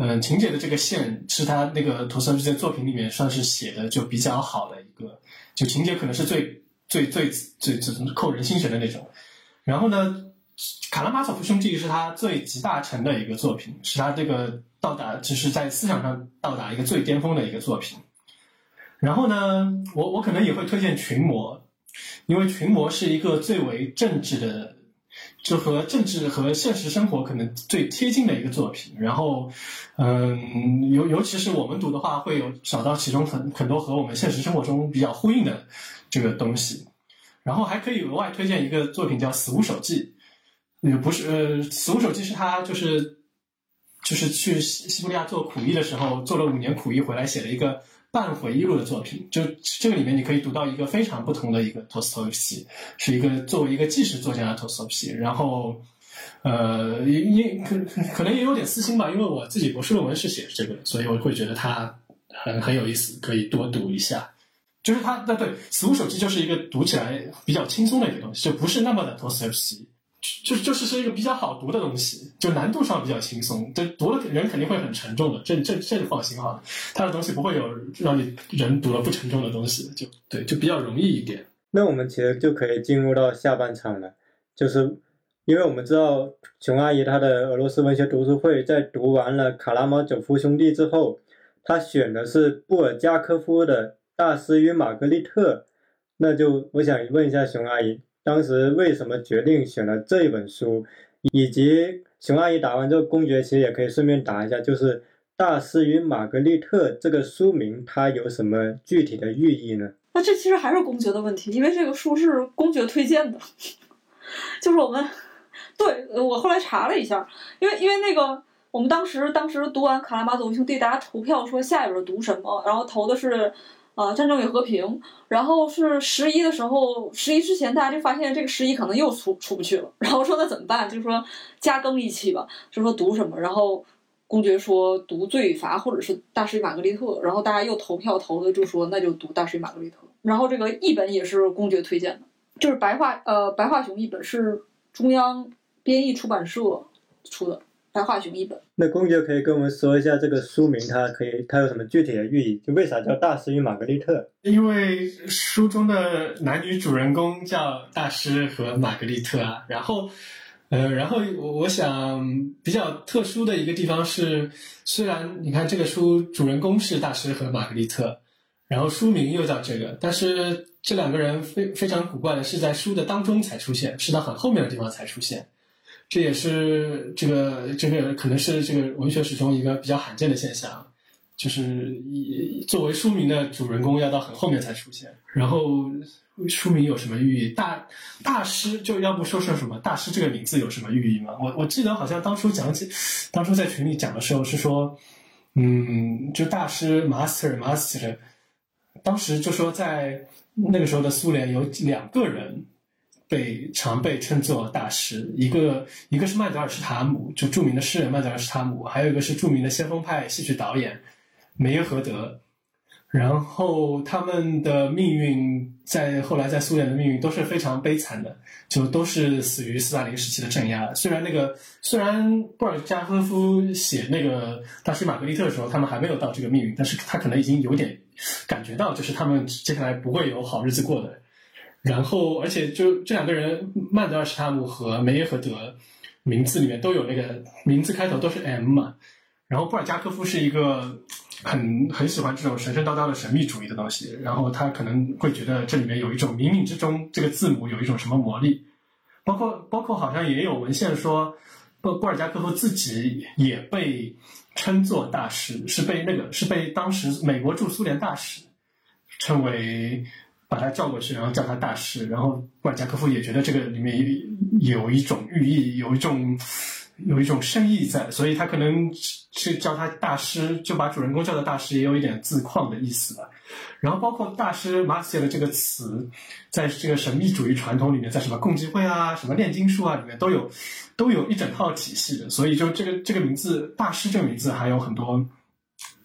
嗯，情节的这个线是他那个陀思妥耶夫斯基作品里面算是写的就比较好的一个，就情节可能是最最最最最扣人心弦的那种。然后呢，卡拉马佐夫兄弟是他最集大成的一个作品，是他这个到达就是在思想上到达一个最巅峰的一个作品。然后呢，我我可能也会推荐群魔，因为群魔是一个最为政治的。就和政治和现实生活可能最贴近的一个作品，然后，嗯，尤尤其是我们读的话，会有找到其中很很多和我们现实生活中比较呼应的这个东西，然后还可以额外推荐一个作品叫《死无手记》，也不是，呃，《死无手记》是他就是就是去西西伯利亚做苦役的时候，做了五年苦役回来写了一个。半回忆录的作品，就这个里面你可以读到一个非常不同的一个托斯托夫斯基，是一个作为一个纪实作家的托斯托夫斯基。然后，呃，也也可可能也有点私心吧，因为我自己博士论文是写这个，所以我会觉得他很很有意思，可以多读一下。就是他，对对，《死无手机》就是一个读起来比较轻松的一个东西，就不是那么的托斯托夫斯基。就就是是一个比较好读的东西，就难度上比较轻松，这读了人肯定会很沉重的，这这这放心哈，他的东西不会有让你人读了不沉重的东西，就对，就比较容易一点。那我们其实就可以进入到下半场了，就是因为我们知道熊阿姨她的俄罗斯文学读书会在读完了卡拉马佐夫兄弟之后，她选的是布尔加科夫的《大师与玛格丽特》，那就我想问一下熊阿姨。当时为什么决定选了这一本书？以及熊阿姨答完这个公爵，其实也可以顺便答一下，就是《大师与玛格丽特》这个书名它有什么具体的寓意呢？那这其实还是公爵的问题，因为这个书是公爵推荐的，<laughs> 就是我们对我后来查了一下，因为因为那个我们当时当时读完《卡拉马佐夫兄弟》，大家投票说下一本读什么，然后投的是。啊，战争与和平，然后是十一的时候，十一之前大家就发现这个十一可能又出出不去了，然后说那怎么办？就说加更一期吧，就说读什么，然后公爵说读《罪与罚》或者是《大师与玛格丽特》，然后大家又投票投的就说那就读《大师与玛格丽特》，然后这个译本也是公爵推荐的，就是白话呃白话熊译本是中央编译出版社出的。白话熊一本，那公爵可以跟我们说一下这个书名，它可以它有什么具体的寓意？就为啥叫《大师与玛格丽特》？因为书中的男女主人公叫大师和玛格丽特啊。然后，呃，然后我想比较特殊的一个地方是，虽然你看这个书主人公是大师和玛格丽特，然后书名又叫这个，但是这两个人非非常古怪的是在书的当中才出现，是到很后面的地方才出现。这也是这个这个可能是这个文学史中一个比较罕见的现象，就是以作为书名的主人公要到很后面才出现。然后书名有什么寓意？大大师就要不说说什么大师这个名字有什么寓意吗？我我记得好像当初讲起，当初在群里讲的时候是说，嗯，就大师 master master，当时就说在那个时候的苏联有两个人。被常被称作大师，一个一个是曼德尔施塔姆，就著名的诗人曼德尔施塔姆，还有一个是著名的先锋派戏剧导演梅耶荷德。然后他们的命运在后来在苏联的命运都是非常悲惨的，就都是死于斯大林时期的镇压。虽然那个虽然布尔加科夫写那个大师玛格丽特的时候，他们还没有到这个命运，但是他可能已经有点感觉到，就是他们接下来不会有好日子过的。然后，而且就这两个人，曼德尔施塔姆和梅耶荷德，名字里面都有那个名字开头都是 M 嘛。然后布尔加科夫是一个很很喜欢这种神神叨叨的神秘主义的东西，然后他可能会觉得这里面有一种冥冥之中这个字母有一种什么魔力。包括包括好像也有文献说，布布尔加科夫自己也被称作大师，是被那个是被当时美国驻苏联大使称为。把他叫过去，然后叫他大师，然后布尔加科夫也觉得这个里面有一种寓意，有一种有一种深意在，所以他可能是叫他大师，就把主人公叫做大师，也有一点自况的意思了。然后包括大师马斯的这个词，在这个神秘主义传统里面，在什么共济会啊、什么炼金术啊里面都有都有一整套体系的，所以就这个这个名字大师这个名字还有很多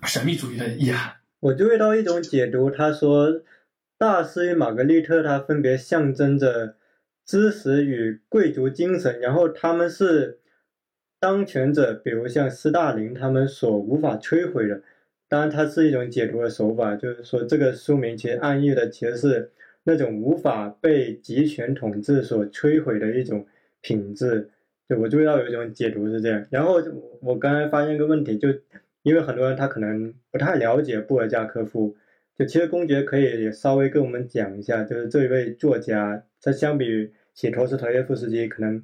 神秘主义的意涵。我就遇到一种解读，他说。大师与玛格丽特，它分别象征着知识与贵族精神，然后他们是当权者，比如像斯大林他们所无法摧毁的。当然，它是一种解读的手法，就是说这个书名其实暗喻的其实是那种无法被集权统治所摧毁的一种品质。就我注意到有一种解读是这样。然后我刚才发现一个问题，就因为很多人他可能不太了解布尔加科夫，就其实公爵可以稍微跟我们讲一下，就是这一位作家，他相比于写托斯托耶夫斯基，可能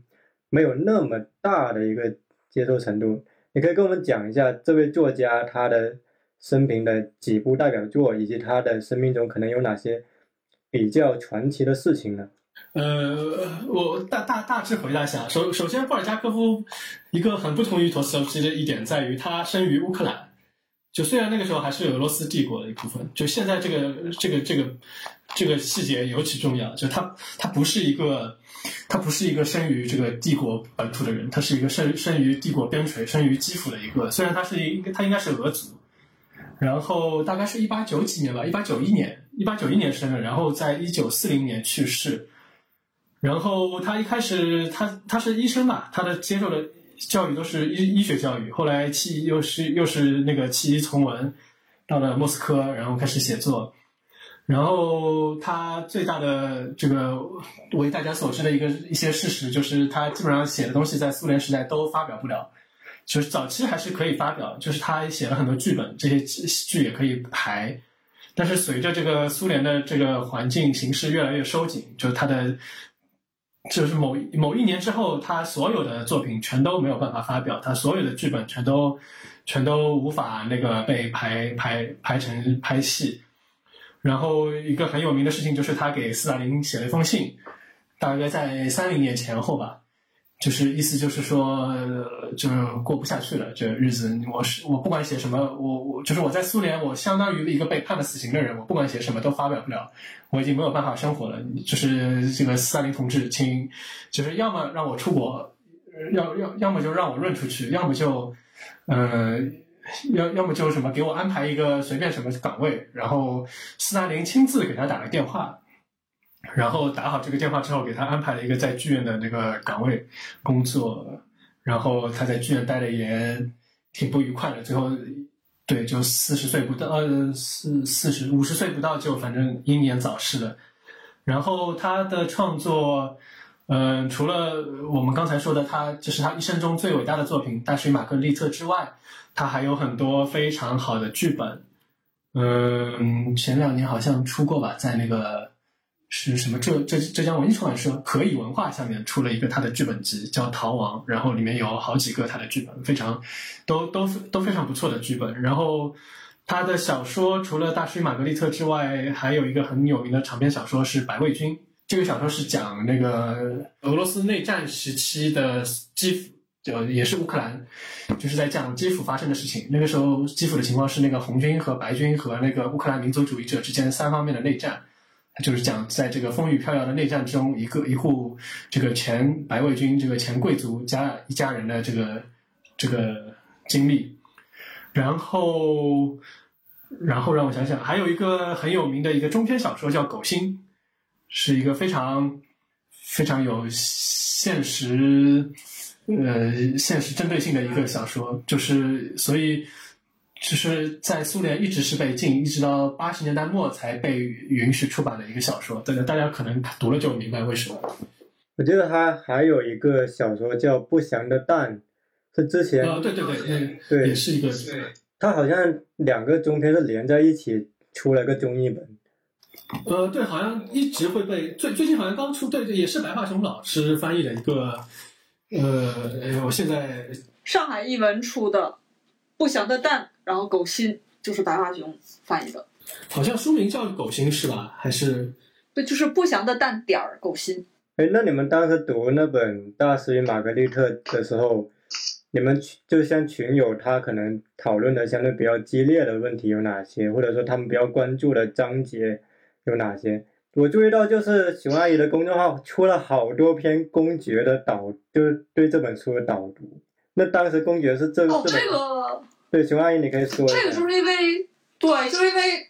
没有那么大的一个接受程度。你可以跟我们讲一下这位作家他的。生平的几部代表作，以及他的生命中可能有哪些比较传奇的事情呢？呃，我大大大致回答一下。首首先，布尔加科夫一个很不同于陀思妥耶夫斯基的一点在于，他生于乌克兰。就虽然那个时候还是俄罗斯帝国的一部分，就现在这个这个这个这个细节尤其重要。就他他不是一个他不是一个生于这个帝国本土的人，他是一个生生于帝国边陲、生于基辅的一个。虽然他是一他应该是俄族。然后大概是一八九几年吧，一八九一年，一八九一年生的，然后在一九四零年去世。然后他一开始他他是医生嘛，他的接受的教育都是医医学教育。后来弃又是又是那个弃医从文，到了莫斯科，然后开始写作。然后他最大的这个为大家所知的一个一些事实，就是他基本上写的东西在苏联时代都发表不了。就是早期还是可以发表，就是他写了很多剧本，这些剧也可以排。但是随着这个苏联的这个环境形势越来越收紧，就是他的，就是某某一年之后，他所有的作品全都没有办法发表，他所有的剧本全都全都无法那个被排排排成拍戏。然后一个很有名的事情就是他给斯大林写了一封信，大约在三零年前后吧。就是意思就是说，就是过不下去了，这日子我是我不管写什么，我我就是我在苏联，我相当于一个被判了死刑的人，我不管写什么都发表不了，我已经没有办法生活了。就是这个斯大林同志，请就是要么让我出国，要要要么就让我润出去，要么就，呃，<laughs> 要要么就什么给我安排一个随便什么岗位，然后斯大林亲自给他打个电话。然后打好这个电话之后，给他安排了一个在剧院的那个岗位工作，然后他在剧院待的也挺不愉快的。最后，对，就四十岁不到，呃，四四十五十岁不到就反正英年早逝了。然后他的创作，嗯，除了我们刚才说的他就是他一生中最伟大的作品《大水玛格丽特》之外，他还有很多非常好的剧本。嗯，前两年好像出过吧，在那个。是什么？浙浙浙江文艺出版社可以文化下面出了一个他的剧本集，叫《逃亡》，然后里面有好几个他的剧本，非常都都都非常不错的剧本。然后他的小说除了《大师与玛格丽特》之外，还有一个很有名的长篇小说是《白卫军》。这个小说是讲那个俄罗斯内战时期的基辅，就也是乌克兰，就是在讲基辅发生的事情。那个时候基辅的情况是那个红军和白军和那个乌克兰民族主义者之间三方面的内战。就是讲，在这个风雨飘摇的内战中，一个一户这个前白卫军、这个前贵族家一家人的这个这个经历，然后，然后让我想想，还有一个很有名的一个中篇小说叫《狗心》，是一个非常非常有现实呃现实针对性的一个小说，就是所以。就是在苏联一直是被禁，一直到八十年代末才被允许出版的一个小说。这个大家可能读了就明白为什么。我记得他还有一个小说叫《不祥的蛋》，是之前啊，对对对，嗯，对，也是一个。对他好像两个中篇是连在一起出了个中译本。呃，对，好像一直会被最最近好像刚出，对对，也是白桦雄老师翻译的一个。呃，我现在上海译文出的《不祥的蛋》。然后狗心就是白马熊翻译的，好像书名叫狗心是吧？还是对，就是不祥的蛋点儿狗心。哎，那你们当时读那本《大师与玛格丽特》的时候，你们就像群友他可能讨论的相对比较激烈的问题有哪些，或者说他们比较关注的章节有哪些？我注意到就是熊阿姨的公众号出了好多篇公爵的导，就是对这本书的导读。那当时公爵是这哦，这个。对，熊阿姨，你可以说。这个就是因为，对，就是因为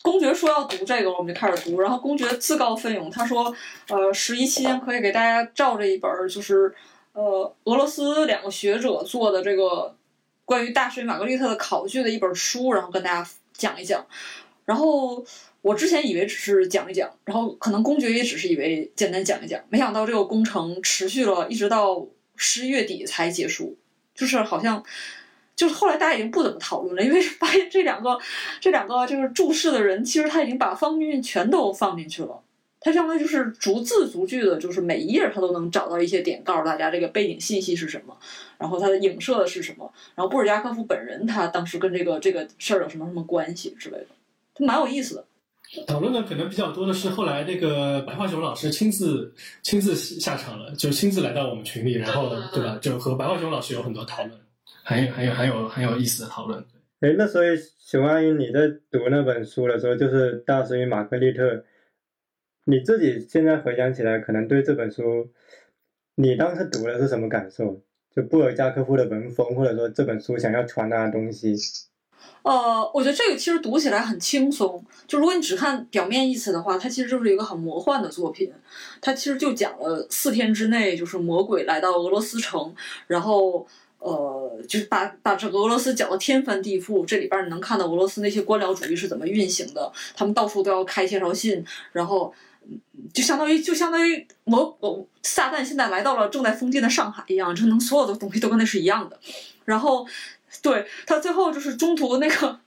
公爵说要读这个，我们就开始读。然后公爵自告奋勇，他说，呃，十一期间可以给大家照着一本，就是呃俄罗斯两个学者做的这个关于大师玛格丽特的考据的一本书，然后跟大家讲一讲。然后我之前以为只是讲一讲，然后可能公爵也只是以为简单讲一讲，没想到这个工程持续了一直到十一月底才结束，就是好像。就是后来大家已经不怎么讨论了，因为发现这两个这两个就是注释的人，其实他已经把方便面全都放进去了。他相当于就是逐字逐句的，就是每一页他都能找到一些点，告诉大家这个背景信息是什么，然后他的影射的是什么，然后布尔加科夫本人他当时跟这个这个事儿有什么什么关系之类的，他蛮有意思的。讨论的可能比较多的是后来那个白桦熊老师亲自亲自下场了，就亲自来到我们群里，然后对吧，就和白桦熊老师有很多讨论。很有很有很有很有意思的讨论。哎，那所以熊阿姨你在读那本书的时候，就是《大师与玛格丽特》，你自己现在回想起来，可能对这本书，你当时读的是什么感受？就布尔加科夫的文风，或者说这本书想要传达的东西？呃，我觉得这个其实读起来很轻松。就如果你只看表面意思的话，它其实就是一个很魔幻的作品。它其实就讲了四天之内，就是魔鬼来到俄罗斯城，然后。呃，就是把把整个俄罗斯搅得天翻地覆。这里边你能看到俄罗斯那些官僚主义是怎么运行的，他们到处都要开介绍信，然后就相当于就相当于魔撒旦现在来到了正在封建的上海一样，就能所有的东西都跟那是一样的。<laughs> 然后，对他最后就是中途那个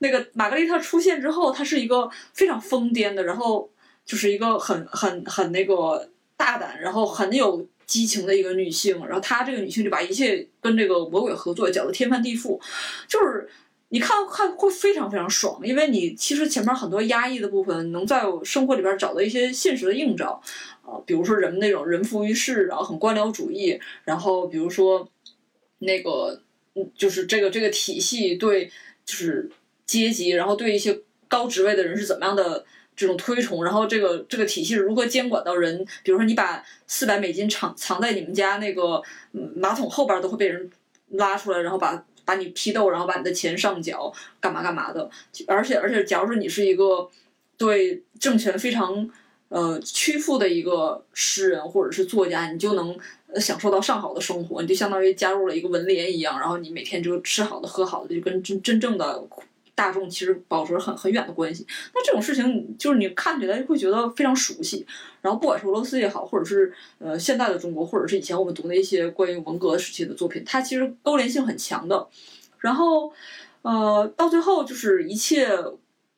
那个玛格丽特出现之后，他是一个非常疯癫的，然后就是一个很很很那个大胆，然后很有。激情的一个女性，然后她这个女性就把一切跟这个魔鬼合作搅得天翻地覆，就是你看看会非常非常爽，因为你其实前面很多压抑的部分能在生活里边找到一些现实的映照，啊，比如说人们那种人浮于事，然后很官僚主义，然后比如说那个嗯，就是这个这个体系对就是阶级，然后对一些高职位的人是怎么样的。这种推崇，然后这个这个体系是如何监管到人？比如说，你把四百美金藏藏在你们家那个马桶后边，都会被人拉出来，然后把把你批斗，然后把你的钱上缴，干嘛干嘛的。而且而且，假如说你是一个对政权非常呃屈服的一个诗人或者是作家，你就能享受到上好的生活，你就相当于加入了一个文联一样，然后你每天就吃好的喝好的，就跟真真正的。大众其实保持很很远的关系，那这种事情就是你看起来会觉得非常熟悉。然后不管是俄罗斯也好，或者是呃现代的中国，或者是以前我们读的一些关于文革时期的作品，它其实勾连性很强的。然后呃到最后就是一切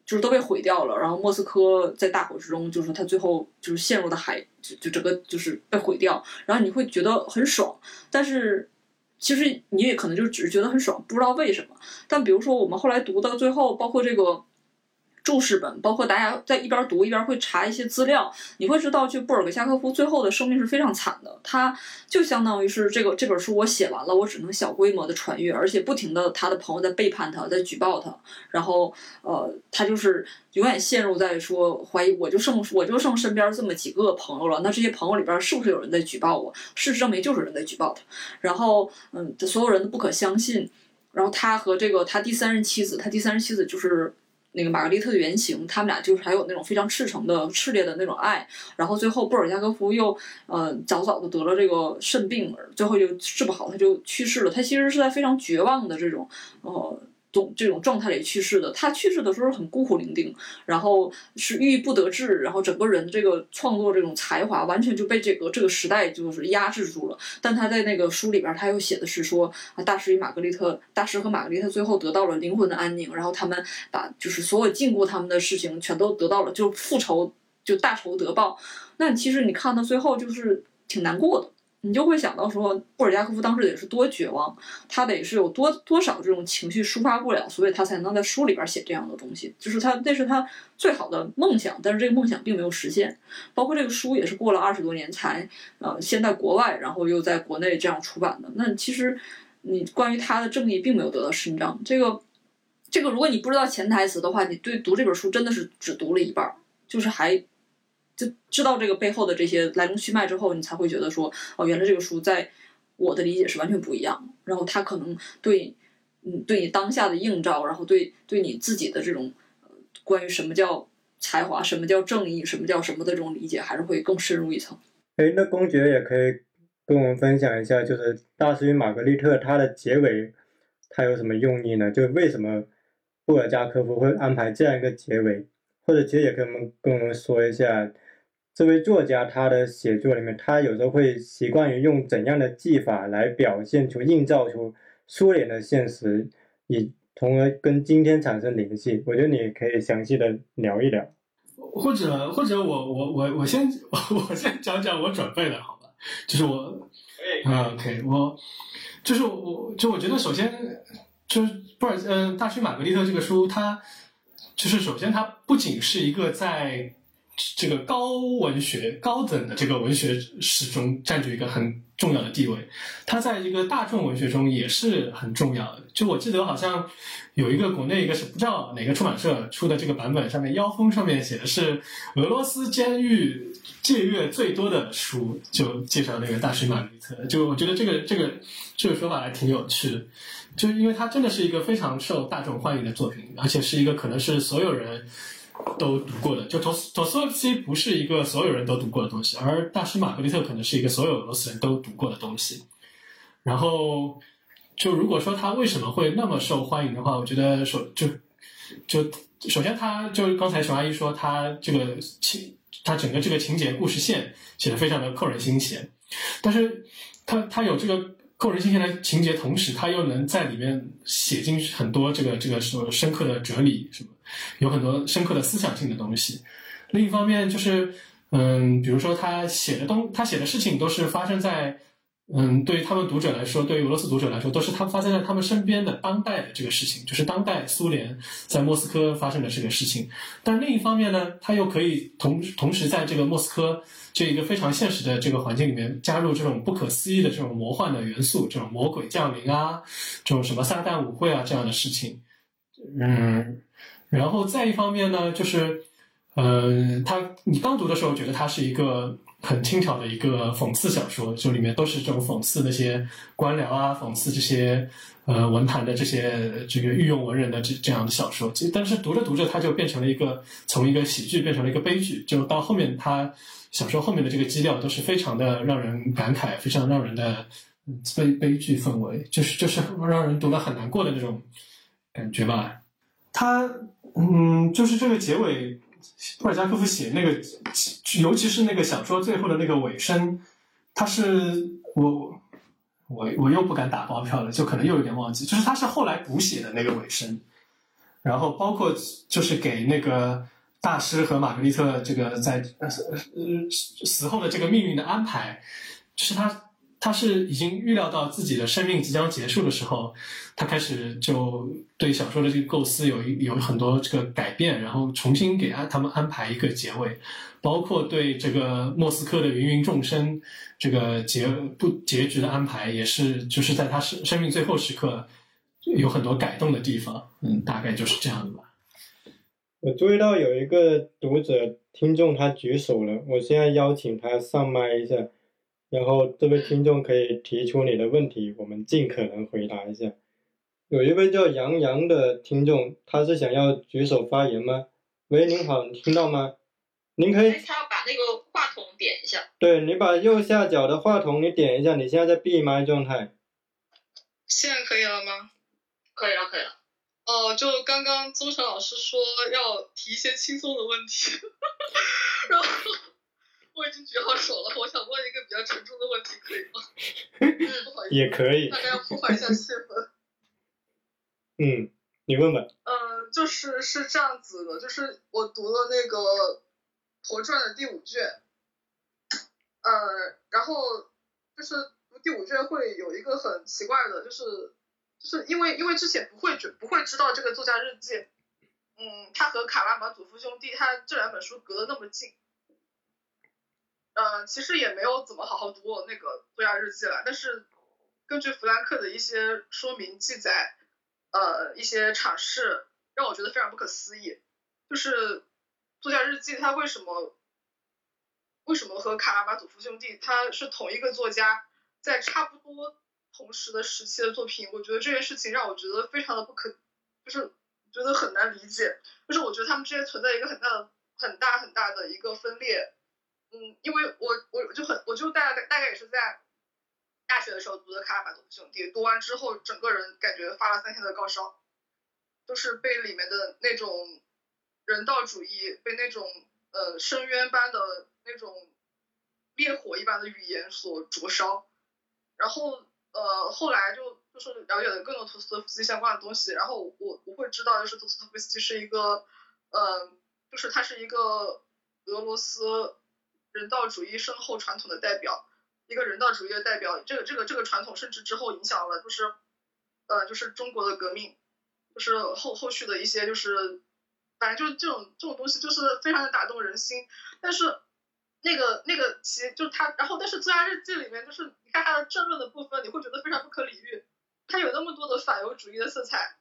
就是都被毁掉了，然后莫斯科在大火之中，就是它最后就是陷入的海，就就整个就是被毁掉。然后你会觉得很爽，但是。其实你也可能就只是觉得很爽，不知道为什么。但比如说我们后来读到最后，包括这个。注释本，包括大家在一边读一边会查一些资料，你会知道，就布尔格加科夫最后的生命是非常惨的。他就相当于是这个这本书我写完了，我只能小规模的传阅，而且不停的他的朋友在背叛他，在举报他，然后呃，他就是永远陷入在说怀疑，我就剩我就剩身边这么几个朋友了，那这些朋友里边是不是有人在举报我？事实证明就是人在举报他，然后嗯，所有人都不可相信，然后他和这个他第三任妻子，他第三任妻子就是。那个玛格丽特的原型，他们俩就是还有那种非常赤诚的、炽烈的那种爱。然后最后布尔加科夫又，呃，早早的得了这个肾病，最后就治不好，他就去世了。他其实是在非常绝望的这种，呃。种这种状态里去世的，他去世的时候很孤苦伶仃，然后是郁郁不得志，然后整个人这个创作这种才华完全就被这个这个时代就是压制住了。但他在那个书里边，他又写的是说，大师与玛格丽特，大师和玛格丽特最后得到了灵魂的安宁，然后他们把就是所有禁锢他们的事情全都得到了，就复仇就大仇得报。那其实你看到最后就是挺难过的。你就会想到说，布尔加科夫当时得是多绝望，他得是有多多少这种情绪抒发不了，所以他才能在书里边写这样的东西。就是他那是他最好的梦想，但是这个梦想并没有实现。包括这个书也是过了二十多年才呃先在国外，然后又在国内这样出版的。那其实你关于他的正义并没有得到伸张。这个这个，如果你不知道潜台词的话，你对读这本书真的是只读了一半，就是还。就知道这个背后的这些来龙去脉之后，你才会觉得说，哦，原来这个书在我的理解是完全不一样。然后它可能对，嗯，对你当下的映照，然后对对你自己的这种关于什么叫才华、什么叫正义、什么叫什么的这种理解，还是会更深入一层。哎，那公爵也可以跟我们分享一下，就是《大师与玛格丽特》它的结尾，它有什么用意呢？就为什么布尔加科夫会安排这样一个结尾？或者其实也跟我们跟我们说一下，这位作家他的写作里面，他有时候会习惯于用怎样的技法来表现出、映照出苏联的现实，以从而跟今天产生联系。我觉得你可以详细的聊一聊。或者或者我我我我先 <laughs> 我先讲讲我准备的好吧，就是我，嗯，OK，我就是我就我觉得首先就是布尔嗯大师玛格丽特这个书它。就是首先，它不仅是一个在这个高文学、高等的这个文学史中占据一个很重要的地位，它在一个大众文学中也是很重要的。就我记得好像有一个国内一个是不知道哪个出版社出的这个版本，上面腰封上面写的是俄罗斯监狱借阅最多的书，就介绍那个大师玛格丽特。就我觉得这个这个这个说法还挺有趣的。就因为它真的是一个非常受大众欢迎的作品，而且是一个可能是所有人都读过的。就托托斯托夫斯基不是一个所有人都读过的东西，而大师玛格丽特可能是一个所有俄罗斯人都读过的东西。然后，就如果说他为什么会那么受欢迎的话，我觉得首就就首先他就刚才熊阿姨说他这个情，他整个这个情节故事线写的非常的扣人心弦，但是他他有这个。扣人心弦的情节，同时他又能在里面写进很多这个这个什么深刻的哲理什么，有很多深刻的思想性的东西。另一方面就是，嗯，比如说他写的东，他写的事情都是发生在，嗯，对于他们读者来说，对于俄罗斯读者来说，都是他发生在他们身边的当代的这个事情，就是当代苏联在莫斯科发生的这个事情。但另一方面呢，他又可以同同时在这个莫斯科。这一个非常现实的这个环境里面，加入这种不可思议的这种魔幻的元素，这种魔鬼降临啊，这种什么撒旦舞会啊这样的事情，嗯，然后再一方面呢，就是，呃，他你刚读的时候觉得它是一个很轻巧的一个讽刺小说，就里面都是这种讽刺那些官僚啊，讽刺这些呃文坛的这些这个御用文人的这这样的小说，但是读着读着，它就变成了一个从一个喜剧变成了一个悲剧，就到后面它。小说后面的这个基调都是非常的让人感慨，非常让人的悲悲剧氛围，就是就是让人读了很难过的那种感觉吧。他嗯，就是这个结尾，布尔加科夫写那个，尤其是那个小说最后的那个尾声，他是我我我又不敢打包票了，就可能又有点忘记，就是他是后来补写的那个尾声，然后包括就是给那个。大师和玛格丽特这个在呃死后的这个命运的安排，就是他他是已经预料到自己的生命即将结束的时候，他开始就对小说的这个构思有一有很多这个改变，然后重新给安他们安排一个结尾，包括对这个莫斯科的芸芸众生这个结不结局的安排，也是就是在他生生命最后时刻有很多改动的地方，嗯，大概就是这样的吧。我注意到有一个读者听众他举手了，我现在邀请他上麦一下，然后这位听众可以提出你的问题，我们尽可能回答一下。有一位叫杨洋的听众，他是想要举手发言吗？喂，您好，你听到吗？您可以。他要把那个话筒点一下。对你把右下角的话筒你点一下，你现在在闭麦状态。现在可以了吗？可以了，可以了。哦，就刚刚邹成老师说要提一些轻松的问题，然 <laughs> 后我已经举好手了，我想问一个比较沉重的问题，可以吗？<laughs> 嗯，不好意思，也可以，大概要破坏一下气氛。<laughs> 嗯，你问吧。嗯，就是是这样子的，就是我读了那个《陀传》的第五卷，呃，然后就是读第五卷会有一个很奇怪的，就是。就是因为因为之前不会觉不会知道这个作家日记，嗯，他和卡拉马祖夫兄弟他这两本书隔得那么近，嗯，其实也没有怎么好好读过那个作家日记了，但是根据弗兰克的一些说明记载，呃，一些阐释让我觉得非常不可思议，就是作家日记他为什么为什么和卡拉马祖夫兄弟他是同一个作家，在差不多。同时的时期的作品，我觉得这件事情让我觉得非常的不可，就是觉得很难理解。就是我觉得他们之间存在一个很大的、很大很大的一个分裂。嗯，因为我我就很我就大概大概也是在大学的时候读的《卡拉马佐夫兄弟》，读完之后整个人感觉发了三天的高烧，就是被里面的那种人道主义，被那种呃深渊般的那种烈火一般的语言所灼烧，然后呃后来就就是了解了更多托斯托夫斯基相关的东西，然后我我会知道就是托斯托夫斯基是一个呃就是他是一个俄罗斯人道主义深厚传统的代表。一个人道主义的代表，这个这个这个传统甚至之后影响了，就是呃，就是中国的革命，就是后后续的一些，就是反正就是这种这种东西，就是非常的打动人心。但是那个那个其实就他，然后但是《作家日记》里面，就是你看他的政论的部分，你会觉得非常不可理喻。他有那么多的反犹主义的色彩，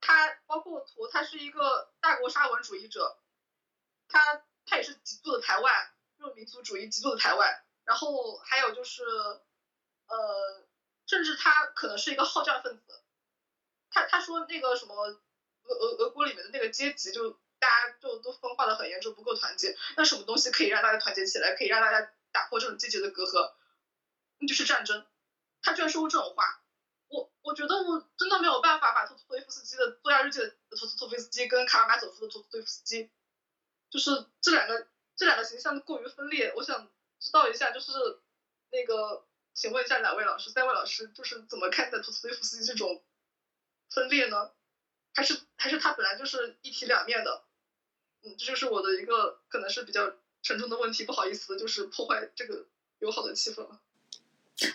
他包括图，他是一个大国沙文主义者，他他也是极度的排外，这种民族主义极度的排外。然后还有就是，呃，甚至他可能是一个好战分子。他他说那个什么俄俄俄国里面的那个阶级，就大家就都分化的很严重，不够团结。那什么东西可以让大家团结起来，可以让大家打破这种阶级的隔阂？那就是战争。他居然说过这种话，我我觉得我真的没有办法把托斯托耶夫斯基的作家日记的托斯托夫斯基跟卡拉马佐夫的托斯托夫斯基，就是这两个这两个形象过于分裂。我想。知道一下，就是那个，请问一下两位老师、三位老师，就是怎么看待托斯托耶夫斯基这种分裂呢？还是还是他本来就是一体两面的？嗯，这就是我的一个可能是比较沉重的问题，不好意思，就是破坏这个友好的气氛了。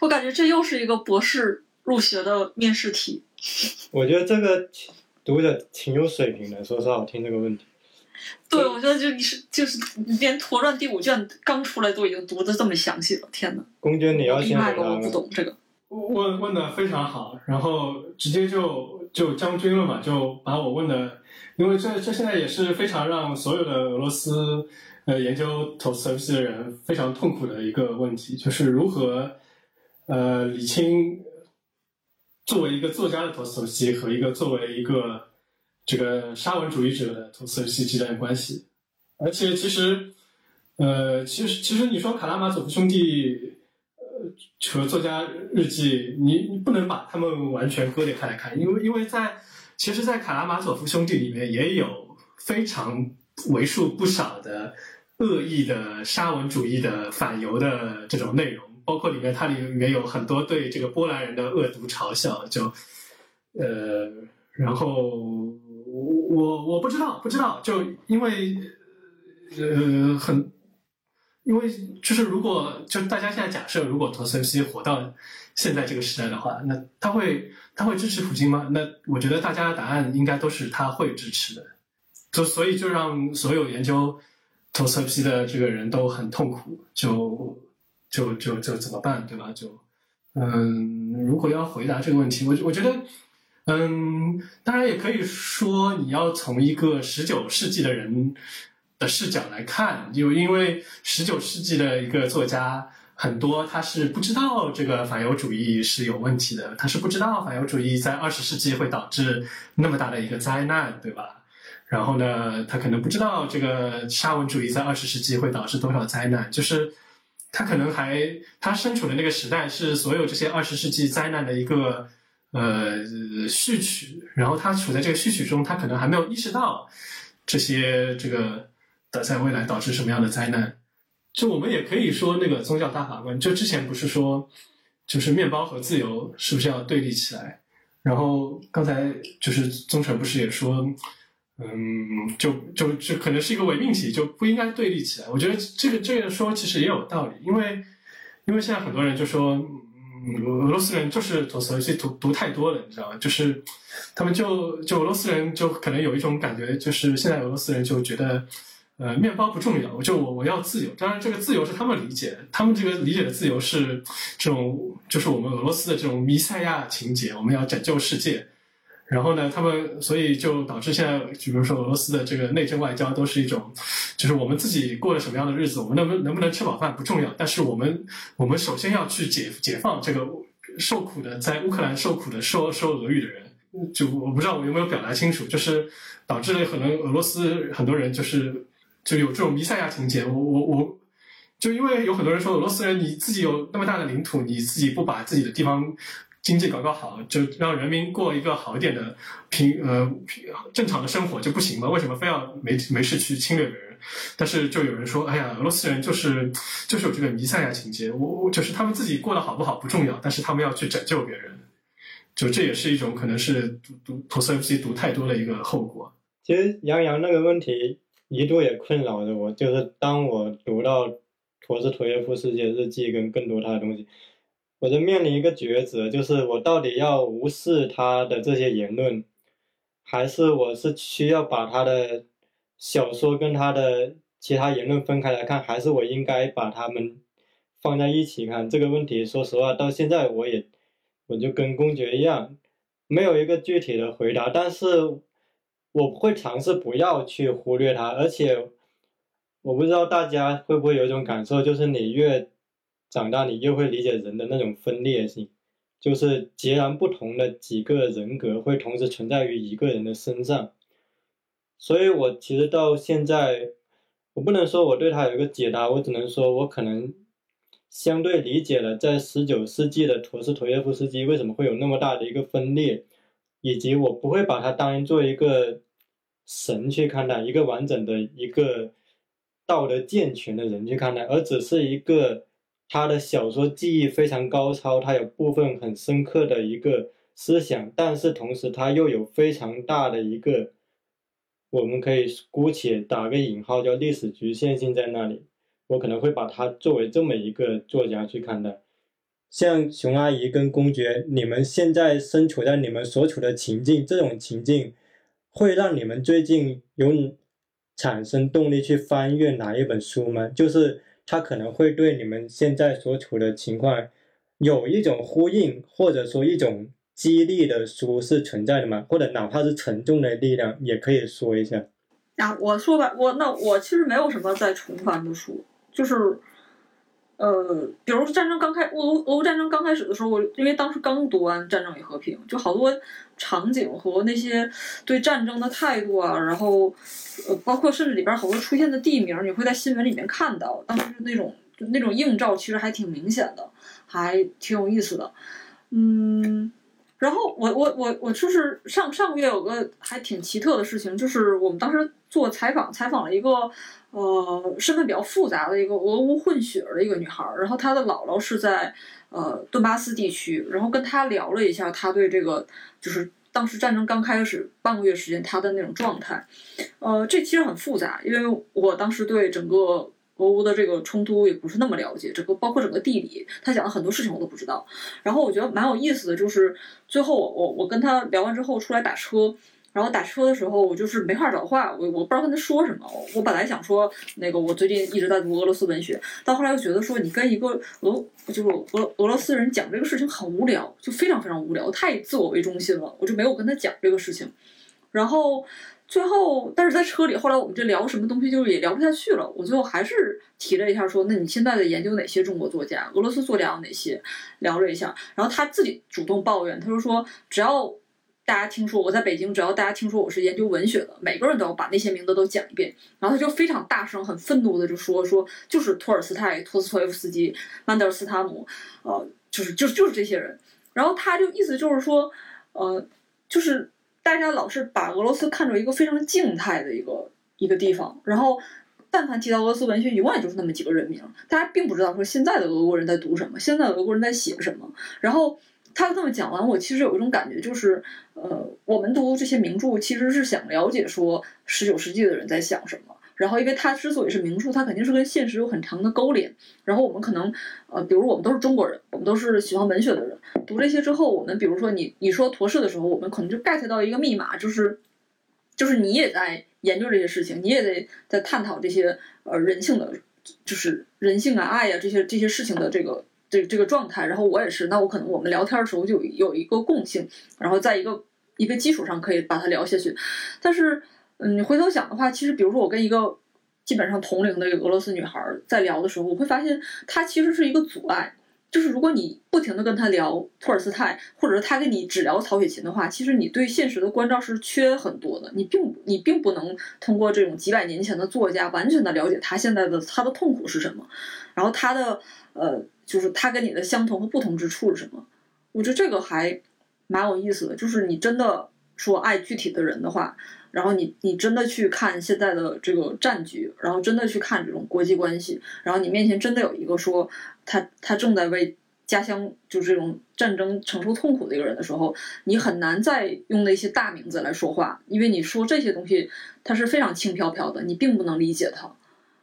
我感觉这又是一个博士入学的面试题。<laughs> 我觉得这个读的挺有水平的，说实话，我听这个问题。对，我觉得就你是就是连《陀传》第五卷刚出来都已经读的这么详细了，天呐！公爵，你要先回答。我不懂这个。问问的非常好，然后直接就就将军了嘛，就把我问的，因为这这现在也是非常让所有的俄罗斯呃研究托斯托夫斯基的人非常痛苦的一个问题，就是如何呃理清作为一个作家的托斯托夫斯基和一个作为一个。这个沙文主义者的托斯托夫斯基之间的关系，而且其实，呃，其实其实你说卡拉马佐夫兄弟，呃，和作家日记，你你不能把他们完全割裂开来看，因为因为在其实，在卡拉马佐夫兄弟里面也有非常为数不少的恶意的沙文主义的反犹的这种内容，包括里面它里面有很多对这个波兰人的恶毒嘲笑，就呃，然后。我我不知道，不知道，就因为呃很，因为就是如果就大家现在假设，如果托斯托夫斯基活到现在这个时代的话，那他会他会支持普京吗？那我觉得大家的答案应该都是他会支持的，就所以就让所有研究托斯托夫斯基的这个人都很痛苦，就就就就怎么办，对吧？就嗯，如果要回答这个问题，我我觉得。嗯，当然也可以说，你要从一个十九世纪的人的视角来看，就因为十九世纪的一个作家很多，他是不知道这个反犹主义是有问题的，他是不知道反犹主义在二十世纪会导致那么大的一个灾难，对吧？然后呢，他可能不知道这个沙文主义在二十世纪会导致多少灾难，就是他可能还他身处的那个时代是所有这些二十世纪灾难的一个。呃，序曲，然后他处在这个序曲中，他可能还没有意识到这些这个的在未来导致什么样的灾难。就我们也可以说，那个宗教大法官，就之前不是说，就是面包和自由是不是要对立起来？然后刚才就是宗臣不是也说，嗯，就就就可能是一个伪命题，就不应该对立起来。我觉得这个这个说其实也有道理，因为因为现在很多人就说。俄罗斯人就是托斯托夫斯基读读太多了，你知道吗？就是他们就就俄罗斯人就可能有一种感觉，就是现在俄罗斯人就觉得，呃，面包不重要，就我我要自由。当然，这个自由是他们理解，他们这个理解的自由是这种，就是我们俄罗斯的这种弥赛亚情节，我们要拯救世界。然后呢，他们所以就导致现在，比如说俄罗斯的这个内政外交都是一种，就是我们自己过了什么样的日子，我们能不能不能吃饱饭不重要，但是我们我们首先要去解解放这个受苦的在乌克兰受苦的说说俄语的人。就我不知道我有没有表达清楚，就是导致了可能俄罗斯很多人就是就有这种弥赛亚情节。我我我，就因为有很多人说俄罗斯人你自己有那么大的领土，你自己不把自己的地方经济搞搞好，就让人民过一个好一点的平呃平正常的生活就不行吗？为什么非要没没事去侵略别人？但是就有人说，哎呀，俄罗斯人就是就是有这个弥赛亚情节，我我就是他们自己过得好不好不重要，但是他们要去拯救别人，就这也是一种可能是读读托斯托耶夫斯基读太多的一个后果。其实杨洋那个问题一度也困扰着我，就是当我读到陀思妥耶夫斯基的日记跟更多他的东西，我就面临一个抉择，就是我到底要无视他的这些言论，还是我是需要把他的小说跟他的其他言论分开来看，还是我应该把他们放在一起看？这个问题，说实话，到现在我也我就跟公爵一样，没有一个具体的回答，但是我会尝试不要去忽略它，而且我不知道大家会不会有一种感受，就是你越长大，你越会理解人的那种分裂性，就是截然不同的几个人格会同时存在于一个人的身上。所以我其实到现在，我不能说我对他有一个解答，我只能说我可能相对理解了在十九世纪的陀思妥耶夫斯基为什么会有那么大的一个分裂，以及我不会把他当做一个神去看待，一个完整的一个道德健全的人去看待，而只是一个他的小说技艺非常高超，他有部分很深刻的一个思想，但是同时他又有非常大的一个。我们可以姑且打个引号，叫历史局限性在那里。我可能会把他作为这么一个作家去看待。像熊阿姨跟公爵，你们现在身处在你们所处的情境，这种情境会让你们最近有产生动力去翻阅哪一本书吗？就是它可能会对你们现在所处的情况有一种呼应，或者说一种。激励的书是存在的吗？或者哪怕是沉重的力量，也可以说一下。啊，我说吧，我那我其实没有什么在重返的书，就是，呃，比如战争刚开，俄俄乌战争刚开始的时候，我因为当时刚读完《战争与和平》，就好多场景和那些对战争的态度啊，然后呃，包括甚至里边好多出现的地名，你会在新闻里面看到，当时那种那种映照其实还挺明显的，还挺有意思的，嗯。然后我我我我就是上上个月有个还挺奇特的事情，就是我们当时做采访，采访了一个呃身份比较复杂的一个俄乌混血的一个女孩，然后她的姥姥是在呃顿巴斯地区，然后跟她聊了一下，她对这个就是当时战争刚开始半个月时间她的那种状态，呃这其实很复杂，因为我当时对整个。俄乌的这个冲突也不是那么了解，整个包括整个地理，她讲的很多事情我都不知道。然后我觉得蛮有意思的，就是最后我我我跟她聊完之后出来打车，然后打车的时候我就是没话找话，我我不知道跟他说什么。我本来想说那个我最近一直在读俄罗斯文学，到后来又觉得说你跟一个俄就是俄俄罗斯人讲这个事情很无聊，就非常非常无聊，太以自我为中心了，我就没有跟他讲这个事情。然后。最后，但是在车里，后来我们这聊什么东西，就是也聊不下去了。我最后还是提了一下，说：“那你现在在研究哪些中国作家？俄罗斯作家有哪些？”聊了一下，然后他自己主动抱怨，他说：“说只要大家听说我在北京，只要大家听说我是研究文学的，每个人都要把那些名字都讲一遍。”然后他就非常大声、很愤怒的就说：“说就是托尔斯泰、托斯托耶夫斯基、曼德尔斯塔姆，呃，就是就是就是这些人。”然后他就意思就是说，呃，就是。大家老是把俄罗斯看作一个非常静态的一个一个地方，然后但凡提到俄罗斯文学，永远就是那么几个人名，大家并不知道说现在的俄国人在读什么，现在的俄国人在写什么。然后他这么讲完，我其实有一种感觉，就是呃，我们读这些名著其实是想了解说十九世纪的人在想什么。然后，因为它之所以是名著，它肯定是跟现实有很长的勾连。然后我们可能，呃，比如我们都是中国人，我们都是喜欢文学的人，读这些之后，我们比如说你你说陀氏的时候，我们可能就 get 到一个密码，就是，就是你也在研究这些事情，你也得在探讨这些呃人性的，就是人性啊、爱呀这些这些事情的这个这这个状态。然后我也是，那我可能我们聊天的时候就有一个共性，然后在一个一个基础上可以把它聊下去，但是。嗯，你回头想的话，其实比如说我跟一个基本上同龄的一个俄罗斯女孩在聊的时候，我会发现她其实是一个阻碍。就是如果你不停的跟她聊托尔斯泰，或者是她跟你只聊曹雪芹的话，其实你对现实的关照是缺很多的。你并你并不能通过这种几百年前的作家完全的了解他现在的他的痛苦是什么。然后他的呃，就是他跟你的相同和不同之处是什么？我觉得这个还蛮有意思的，就是你真的说爱具体的人的话，然后你你真的去看现在的这个战局，然后真的去看这种国际关系，然后你面前真的有一个说他他正在为家乡就是这种战争承受痛苦的一个人的时候，你很难再用那些大名字来说话，因为你说这些东西它是非常轻飘飘的，你并不能理解它。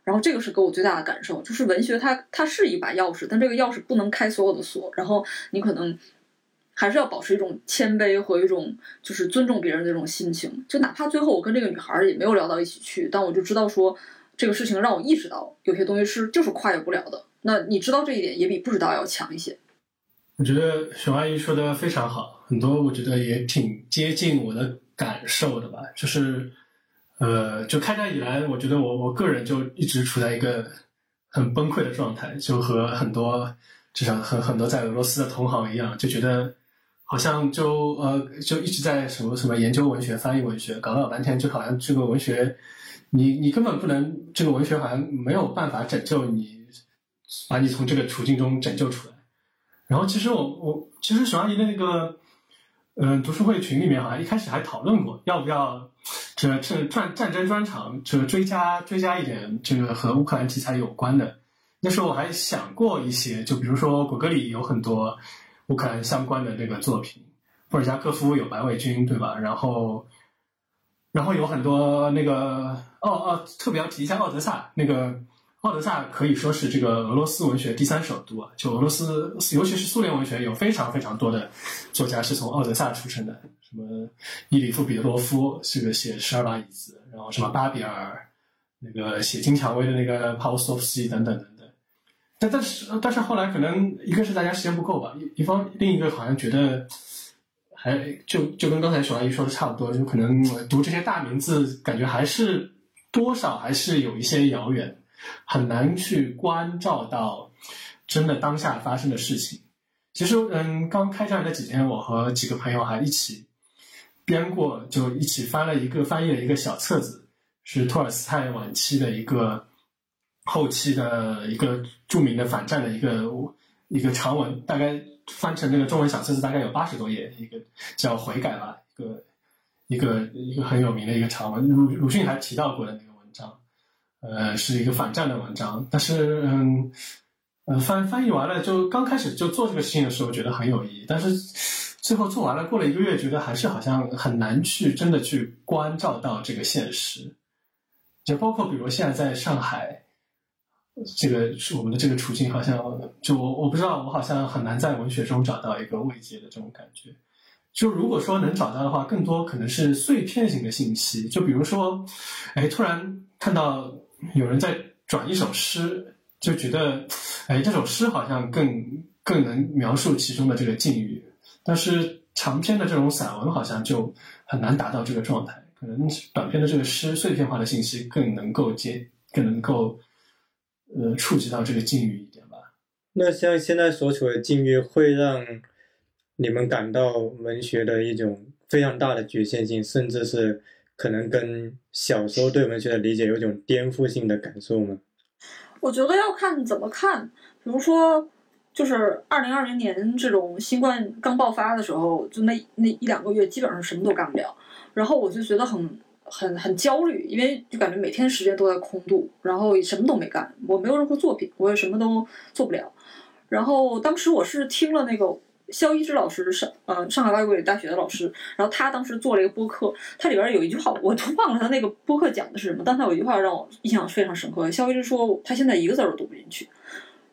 然后这个是给我最大的感受，就是文学它它是一把钥匙，但这个钥匙不能开所有的锁。然后你可能还是要保持一种谦卑和一种就是尊重别人的这种心情。就哪怕最后我跟这个女孩也没有聊到一起去，但我就知道说这个事情让我意识到有些东西是就是跨越不了的。那你知道这一点也比不知道要强一些。我觉得熊阿姨说的非常好，很多我觉得也挺接近我的感受的吧。就是，呃，就开战以来，我觉得我我个人就一直处在一个很崩溃的状态，就和很多至少和很多在俄罗斯的同行一样，就觉得好像就呃就一直在什么什么研究文学、翻译文学，搞了老半天，就好像这个文学，你你根本不能，这个文学好像没有办法拯救你，把你从这个处境中拯救出来。然后其实我我其实熊阿姨的那个嗯读书会群里面好像一开始还讨论过要不要这这战战争专场这追加追加一点这个和乌克兰题材有关的。那时候我还想过一些，就比如说果戈里有很多乌克兰相关的这个作品，布尔加科夫有白卫军对吧？然后然后有很多那个哦哦特别要提一下奥德萨那个。奥德萨可以说是这个俄罗斯文学第三首都啊，就俄罗斯，尤其是苏联文学，有非常非常多的作家是从奥德萨出生的，什么伊里夫彼得罗夫是个写十二把椅子，然后什么巴比尔，那个写金蔷薇的那个帕沃斯托夫斯基等等等等。但但是但是后来可能一个是大家时间不够吧，一一方另一个好像觉得还就就跟刚才熊阿姨说的差不多，就可能读这些大名字，感觉还是多少还是有一些遥远。很难去关照到真的当下发生的事情。其实，嗯，刚开战那几天，我和几个朋友还一起编过，就一起翻了一个翻译了一个小册子，是托尔斯泰晚期的一个后期的一个著名的反战的一个一个长文，大概翻成那个中文小册子，大概有八十多页，一个叫《悔改》吧，一个一个一个很有名的一个长文，鲁鲁迅还提到过的。呃，是一个反战的文章，但是嗯，呃，翻翻译完了，就刚开始就做这个事情的时候，觉得很有意义，但是最后做完了，过了一个月，觉得还是好像很难去真的去关照到这个现实，就包括比如现在在上海，这个是我们的这个处境，好像就我我不知道，我好像很难在文学中找到一个慰藉的这种感觉。就如果说能找到的话，更多可能是碎片性的信息，就比如说，哎，突然看到。有人在转一首诗，就觉得，哎，这首诗好像更更能描述其中的这个境遇，但是长篇的这种散文好像就很难达到这个状态，可能短篇的这个诗碎片化的信息更能够接，更能够，呃，触及到这个境遇一点吧。那像现在所处的境遇，会让你们感到文学的一种非常大的局限性，甚至是。可能跟小时候对文学的理解有种颠覆性的感受吗？我觉得要看怎么看。比如说，就是二零二零年这种新冠刚爆发的时候，就那那一两个月，基本上什么都干不了。然后我就觉得很很很焦虑，因为就感觉每天时间都在空度，然后什么都没干，我没有任何作品，我也什么都做不了。然后当时我是听了那个。肖一之老师是上呃上海外国语大学的老师，然后他当时做了一个播客，他里边有一句话，我都忘了他那个播客讲的是什么，但他有一句话让我印象非常深刻。肖一之说他现在一个字都读不进去，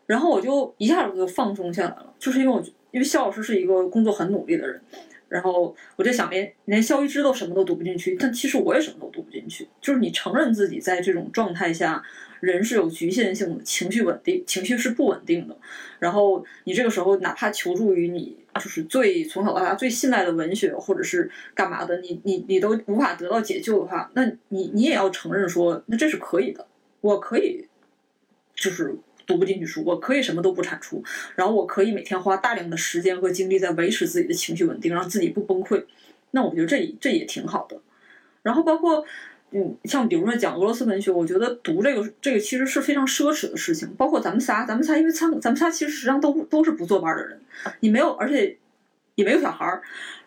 然后我就一下子就放松下来了，就是因为我因为肖老师是一个工作很努力的人，然后我就想连连肖一之都什么都读不进去，但其实我也什么都读不进去，就是你承认自己在这种状态下。人是有局限性的，情绪稳定，情绪是不稳定的。然后你这个时候哪怕求助于你，就是最从小到大最信赖的文学，或者是干嘛的，你你你都无法得到解救的话，那你你也要承认说，那这是可以的。我可以，就是读不进去书，我可以什么都不产出，然后我可以每天花大量的时间和精力在维持自己的情绪稳定，让自己不崩溃。那我觉得这这也挺好的。然后包括。嗯，像比如说讲俄罗斯文学，我觉得读这个这个其实是非常奢侈的事情。包括咱们仨，咱们仨因为参咱们仨其实实际上都都是不坐班的人，你没有，而且也没有小孩儿，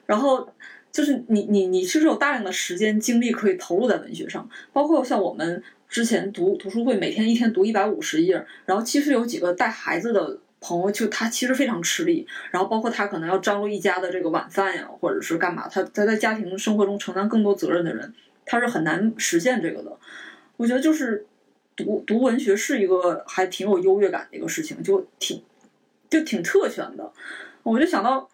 然后就是你你你其实有大量的时间精力可以投入在文学上，包括像我们之前读读书会，每天一天读一百五十页，然后其实有几个带孩子的。朋友就他其实非常吃力，然后包括他可能要张罗一家的这个晚饭呀，或者是干嘛，他他在家庭生活中承担更多责任的人，他是很难实现这个的。我觉得就是读读文学是一个还挺有优越感的一个事情，就挺就挺特权的。我就想到。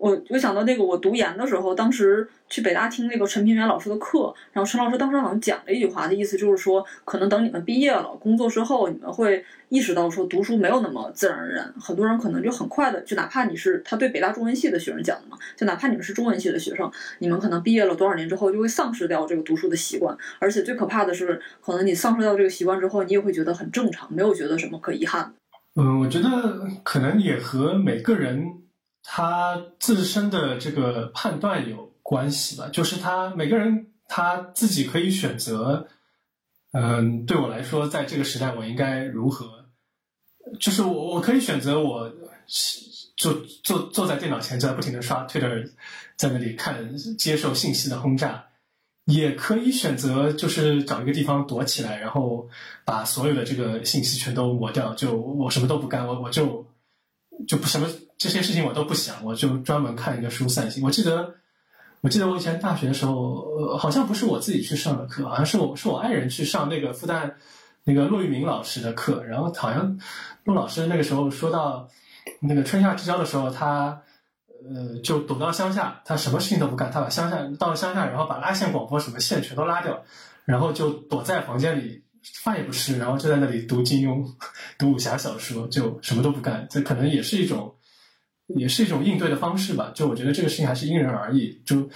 我我想到那个，我读研的时候，当时去北大听那个陈平原老师的课，然后陈老师当时好像讲了一句话，的意思就是说，可能等你们毕业了，工作之后，你们会意识到说，读书没有那么自然而然，很多人可能就很快的，就哪怕你是他对北大中文系的学生讲的嘛，就哪怕你们是中文系的学生，你们可能毕业了多少年之后，就会丧失掉这个读书的习惯，而且最可怕的是，可能你丧失掉这个习惯之后，你也会觉得很正常，没有觉得什么可遗憾。嗯，我觉得可能也和每个人。他自身的这个判断有关系吧，就是他每个人他自己可以选择，嗯，对我来说，在这个时代我应该如何，就是我我可以选择我就坐坐在电脑前在不停的刷 Twitter，在那里看接受信息的轰炸，也可以选择就是找一个地方躲起来，然后把所有的这个信息全都抹掉，就我什么都不干，我我就就不什么。这些事情我都不想，我就专门看一个书散心。我记得，我记得我以前大学的时候，呃，好像不是我自己去上的课，好像是我是我爱人去上那个复旦那个骆玉明老师的课。然后好像骆老师那个时候说到那个春夏之交的时候，他呃就躲到乡下，他什么事情都不干，他把乡下到了乡下，然后把拉线广播什么线全都拉掉，然后就躲在房间里。饭也不吃，然后就在那里读金庸、<laughs> 读武侠小说，就什么都不干。这可能也是一种。也是一种应对的方式吧，就我觉得这个事情还是因人而异。就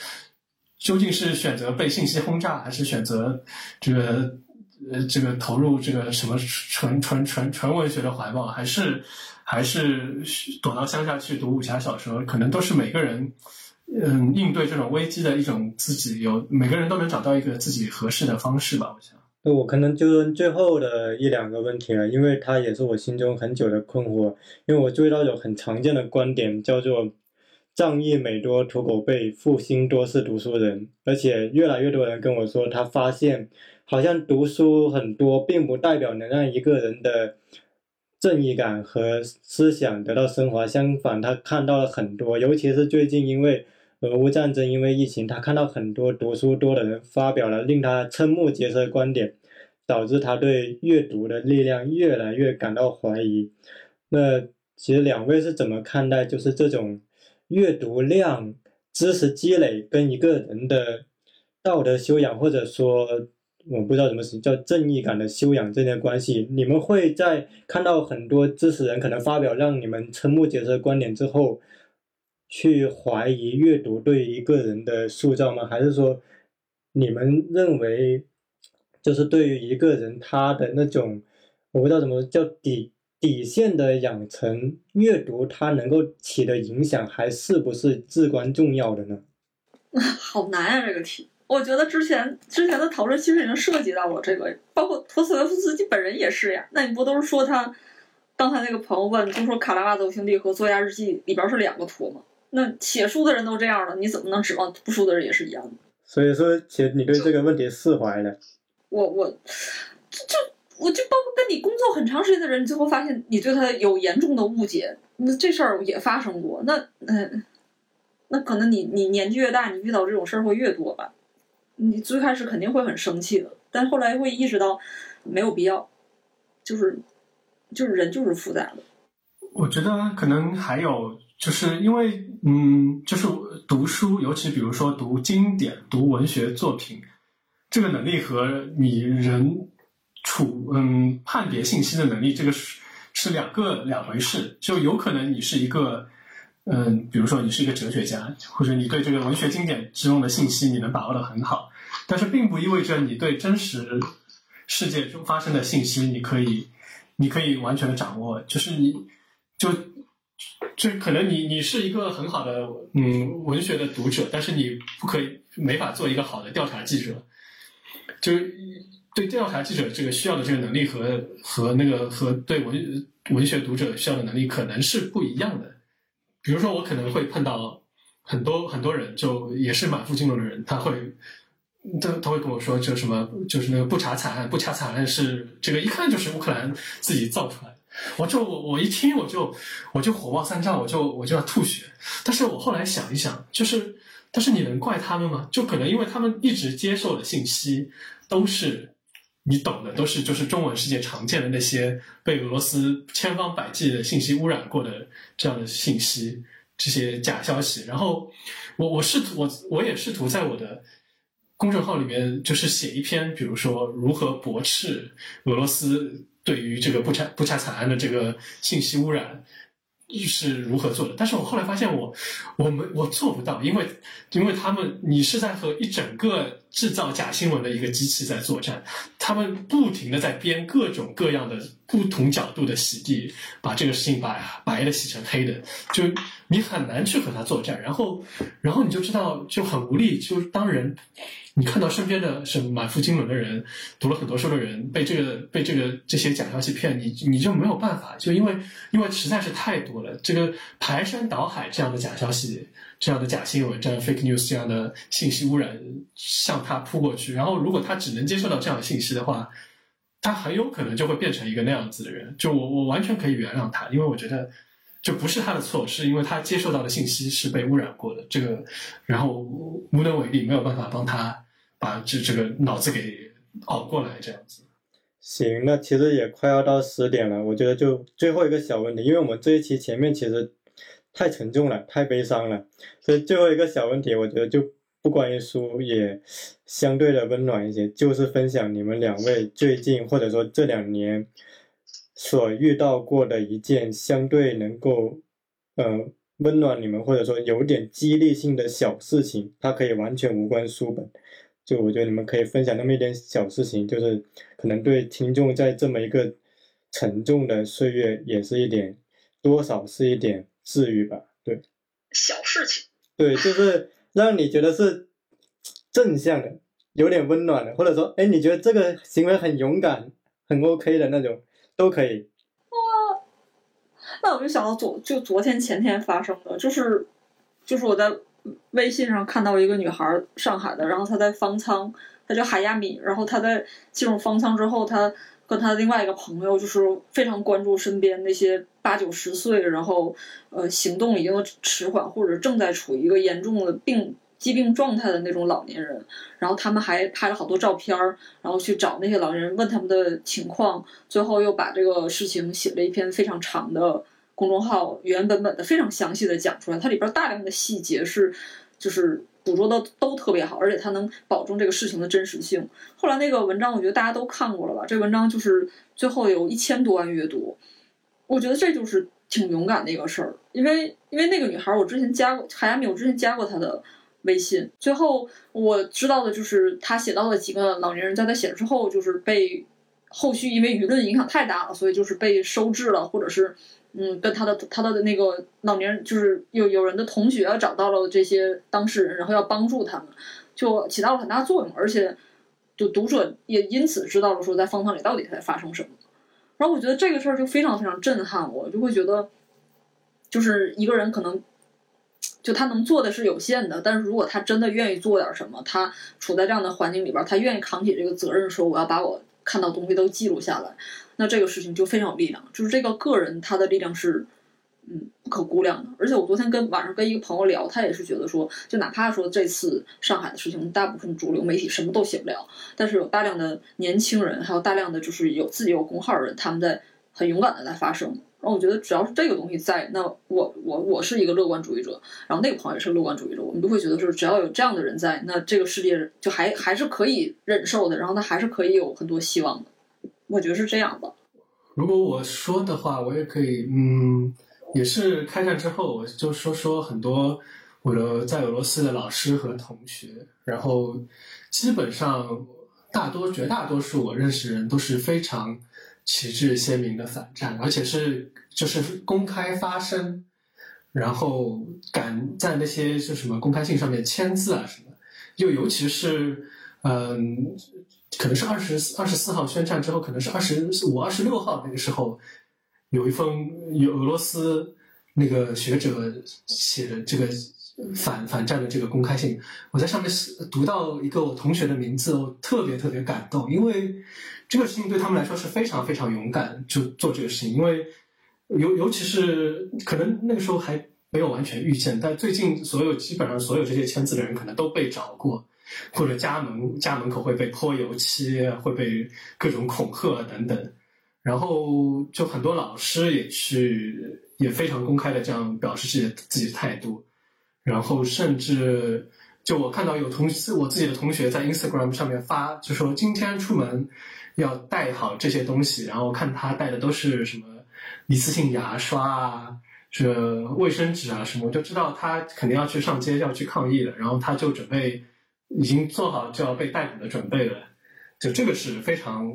究竟是选择被信息轰炸，还是选择这个呃这个投入这个什么纯纯纯纯文学的怀抱，还是还是躲到乡下去读武侠小说，可能都是每个人嗯应对这种危机的一种自己有每个人都能找到一个自己合适的方式吧，我想。那我可能就问最后的一两个问题了，因为它也是我心中很久的困惑。因为我注意到有很常见的观点，叫做“仗义每多屠狗辈，负心多是读书人”。而且越来越多人跟我说，他发现好像读书很多，并不代表能让一个人的正义感和思想得到升华。相反，他看到了很多，尤其是最近因为。俄乌战争，因为疫情，他看到很多读书多的人发表了令他瞠目结舌的观点，导致他对阅读的力量越来越感到怀疑。那其实两位是怎么看待，就是这种阅读量、知识积累跟一个人的道德修养，或者说我不知道怎么形叫正义感的修养这些关系？你们会在看到很多知识人可能发表让你们瞠目结舌的观点之后？去怀疑阅读对一个人的塑造吗？还是说，你们认为，就是对于一个人他的那种，我不知道怎么叫底底线的养成，阅读它能够起的影响，还是不是至关重要的呢？<laughs> 好难啊，这个题。我觉得之前之前的讨论其实已经涉及到了这个，包括托斯托夫斯基本人也是呀。那你不都是说他刚才那个朋友问，就说《卡拉瓦佐兄弟》和《作家日记》里边是两个图吗？那写书的人都这样了，你怎么能指望读书的人也是一样的？所以说，其实你对这个问题释怀了。我我，就我就包括跟你工作很长时间的人，最后发现你对他有严重的误解，那这事儿也发生过。那嗯，那可能你你年纪越大，你遇到这种事儿会越多吧？你最开始肯定会很生气的，但后来会意识到没有必要，就是就是人就是复杂的。我觉得可能还有。就是因为，嗯，就是读书，尤其比如说读经典、读文学作品，这个能力和你人处嗯判别信息的能力，这个是是两个两回事。就有可能你是一个，嗯，比如说你是一个哲学家，或者你对这个文学经典之中的信息你能把握的很好，但是并不意味着你对真实世界中发生的信息你可以你可以完全的掌握。就是你就。就可能你你是一个很好的嗯文学的读者，但是你不可以没法做一个好的调查记者。就对调查记者这个需要的这个能力和和那个和对文文学读者需要的能力可能是不一样的。比如说，我可能会碰到很多很多人，就也是满腹经纶的人，他会他他会跟我说，就什么就是那个不查惨案，不查惨案是这个一看就是乌克兰自己造出来的。我就我我一听我就我就火冒三丈，我就我就要吐血。但是我后来想一想，就是但是你能怪他们吗？就可能因为他们一直接受的信息都是你懂的，都是就是中文世界常见的那些被俄罗斯千方百计的信息污染过的这样的信息，这些假消息。然后我我试图我我也试图在我的。公众号里面就是写一篇，比如说如何驳斥俄罗斯对于这个不恰不恰惨案的这个信息污染是如何做的。但是我后来发现我我们我做不到，因为因为他们你是在和一整个制造假新闻的一个机器在作战，他们不停的在编各种各样的不同角度的洗地，把这个事情把白的洗成黑的，就你很难去和他作战。然后然后你就知道就很无力，就是当人。你看到身边的是满腹经纶的人，读了很多书的人，被这个被这个这些假消息骗，你你就没有办法，就因为因为实在是太多了，这个排山倒海这样的假消息、这样的假新闻、这样 fake news 这样的信息污染向他扑过去，然后如果他只能接受到这样的信息的话，他很有可能就会变成一个那样子的人。就我我完全可以原谅他，因为我觉得。就不是他的错，是因为他接受到的信息是被污染过的，这个，然后无能为力，没有办法帮他把这这个脑子给熬过来，这样子。行，那其实也快要到十点了，我觉得就最后一个小问题，因为我们这一期前面其实太沉重了，太悲伤了，所以最后一个小问题，我觉得就不关于书，也相对的温暖一些，就是分享你们两位最近或者说这两年。所遇到过的一件相对能够，呃，温暖你们或者说有点激励性的小事情，它可以完全无关书本。就我觉得你们可以分享那么一点小事情，就是可能对听众在这么一个沉重的岁月，也是一点多少是一点治愈吧。对，小事情。对，就是让你觉得是正向的，有点温暖的，或者说，哎，你觉得这个行为很勇敢，很 OK 的那种。都可以哇，那我就想到昨就昨天前天发生的，就是就是我在微信上看到一个女孩，上海的，然后她在方舱，她叫海亚米，然后她在进入方舱之后，她跟她另外一个朋友就是非常关注身边那些八九十岁，然后呃行动已经迟缓或者正在处于一个严重的病。疾病状态的那种老年人，然后他们还拍了好多照片儿，然后去找那些老年人问他们的情况，最后又把这个事情写了一篇非常长的公众号，原原本本的非常详细的讲出来。它里边大量的细节是，就是捕捉的都特别好，而且它能保证这个事情的真实性。后来那个文章我觉得大家都看过了吧？这文章就是最后有一千多万阅读，我觉得这就是挺勇敢的一个事儿，因为因为那个女孩我之前加过海亚米，我之前加过她的。微信最后我知道的就是她写到了几个老年人在她写之后，就是被后续因为舆论影响太大了，所以就是被收治了，或者是嗯跟他的他的那个老年人就是有有人的同学找到了这些当事人，然后要帮助他们，就起到了很大作用，而且就读者也因此知道了说在方舱里到底在发生什么。然后我觉得这个事儿就非常非常震撼我，就会觉得就是一个人可能。就他能做的是有限的，但是如果他真的愿意做点什么，他处在这样的环境里边，他愿意扛起这个责任，说我要把我看到东西都记录下来，那这个事情就非常有力量。就是这个个人他的力量是，嗯，不可估量的。而且我昨天跟晚上跟一个朋友聊，他也是觉得说，就哪怕说这次上海的事情，大部分主流媒体什么都写不了，但是有大量的年轻人，还有大量的就是有自己有公号的人，他们在很勇敢的在发声。然后我觉得，只要是这个东西在，那我我我是一个乐观主义者，然后那个朋友也是乐观主义者，我们都会觉得，就是只要有这样的人在，那这个世界就还还是可以忍受的，然后他还是可以有很多希望的。我觉得是这样的。如果我说的话，我也可以，嗯，也是开战之后，我就说说很多我的在俄罗斯的老师和同学，然后基本上大多绝大多数我认识人都是非常。旗帜鲜明的反战，而且是就是公开发声，然后敢在那些就什么公开信上面签字啊什么，又尤其是嗯，可能是二十二十四号宣战之后，可能是二十五、二十六号那个时候，有一封有俄罗斯那个学者写的这个反反战的这个公开信，我在上面读到一个我同学的名字，我特别特别感动，因为这个事情对他们来说是非常非常勇敢，就做这个事情，因为尤尤其是可能那个时候还没有完全遇见，但最近所有基本上所有这些签字的人可能都被找过。或者家门家门口会被泼油漆，会被各种恐吓等等，然后就很多老师也去也非常公开的这样表示自己的自己的态度，然后甚至就我看到有同我自己的同学在 Instagram 上面发，就说今天出门要带好这些东西，然后看他带的都是什么一次性牙刷啊，这卫生纸啊什么，我就知道他肯定要去上街要去抗议了，然后他就准备。已经做好就要被逮捕的准备了，就这个是非常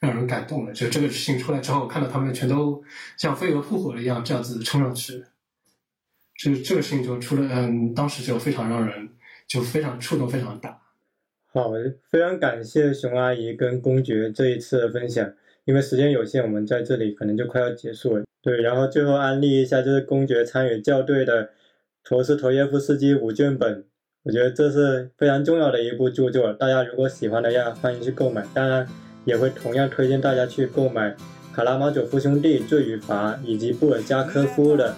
让人感动的。就这个事情出来之后，看到他们全都像飞蛾扑火一样这样子冲上去，这这个事情就出了，嗯，当时就非常让人就非常触动，非常大。好，非常感谢熊阿姨跟公爵这一次的分享。因为时间有限，我们在这里可能就快要结束了。对，然后最后安利一下，就是公爵参与校对的陀思妥耶夫斯基五卷本。我觉得这是非常重要的一部著作，大家如果喜欢的呀，欢迎去购买。当然，也会同样推荐大家去购买卡拉马佐夫兄弟《罪与罚》，以及布尔加科夫的《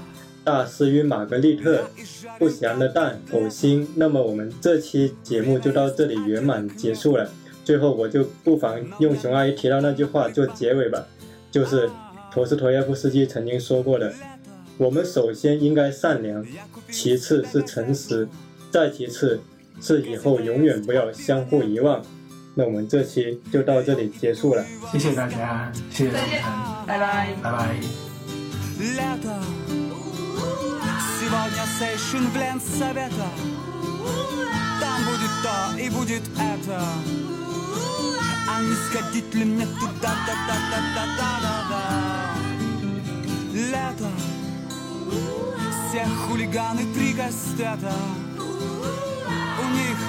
大师与玛格丽特》《不祥的蛋》《狗心》。那么我们这期节目就到这里圆满结束了。最后，我就不妨用熊阿姨提到那句话做结尾吧，就是陀思妥耶夫斯基曾经说过的：“我们首先应该善良，其次是诚实。”再其次是以后永远不要相互遗忘。那我们这期就到这里结束了。谢谢大家谢谢大家。拜拜。拜拜。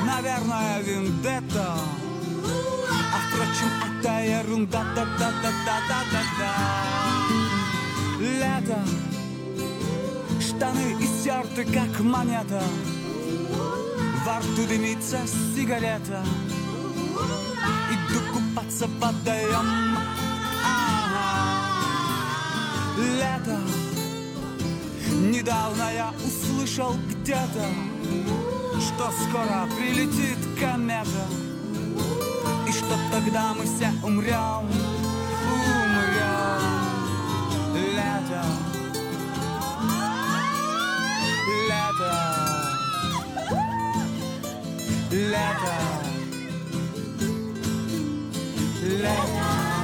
Наверное, вендетта. А впрочем, это ерунда. Да да да да да да да Лето Штаны истерты, как монета. Во рту дымится сигарета. Иду купаться в водоем Лето Недавно я услышал где-то что скоро прилетит комета И что тогда мы все умрем, умрем. Лето. Лето. Лето. Лето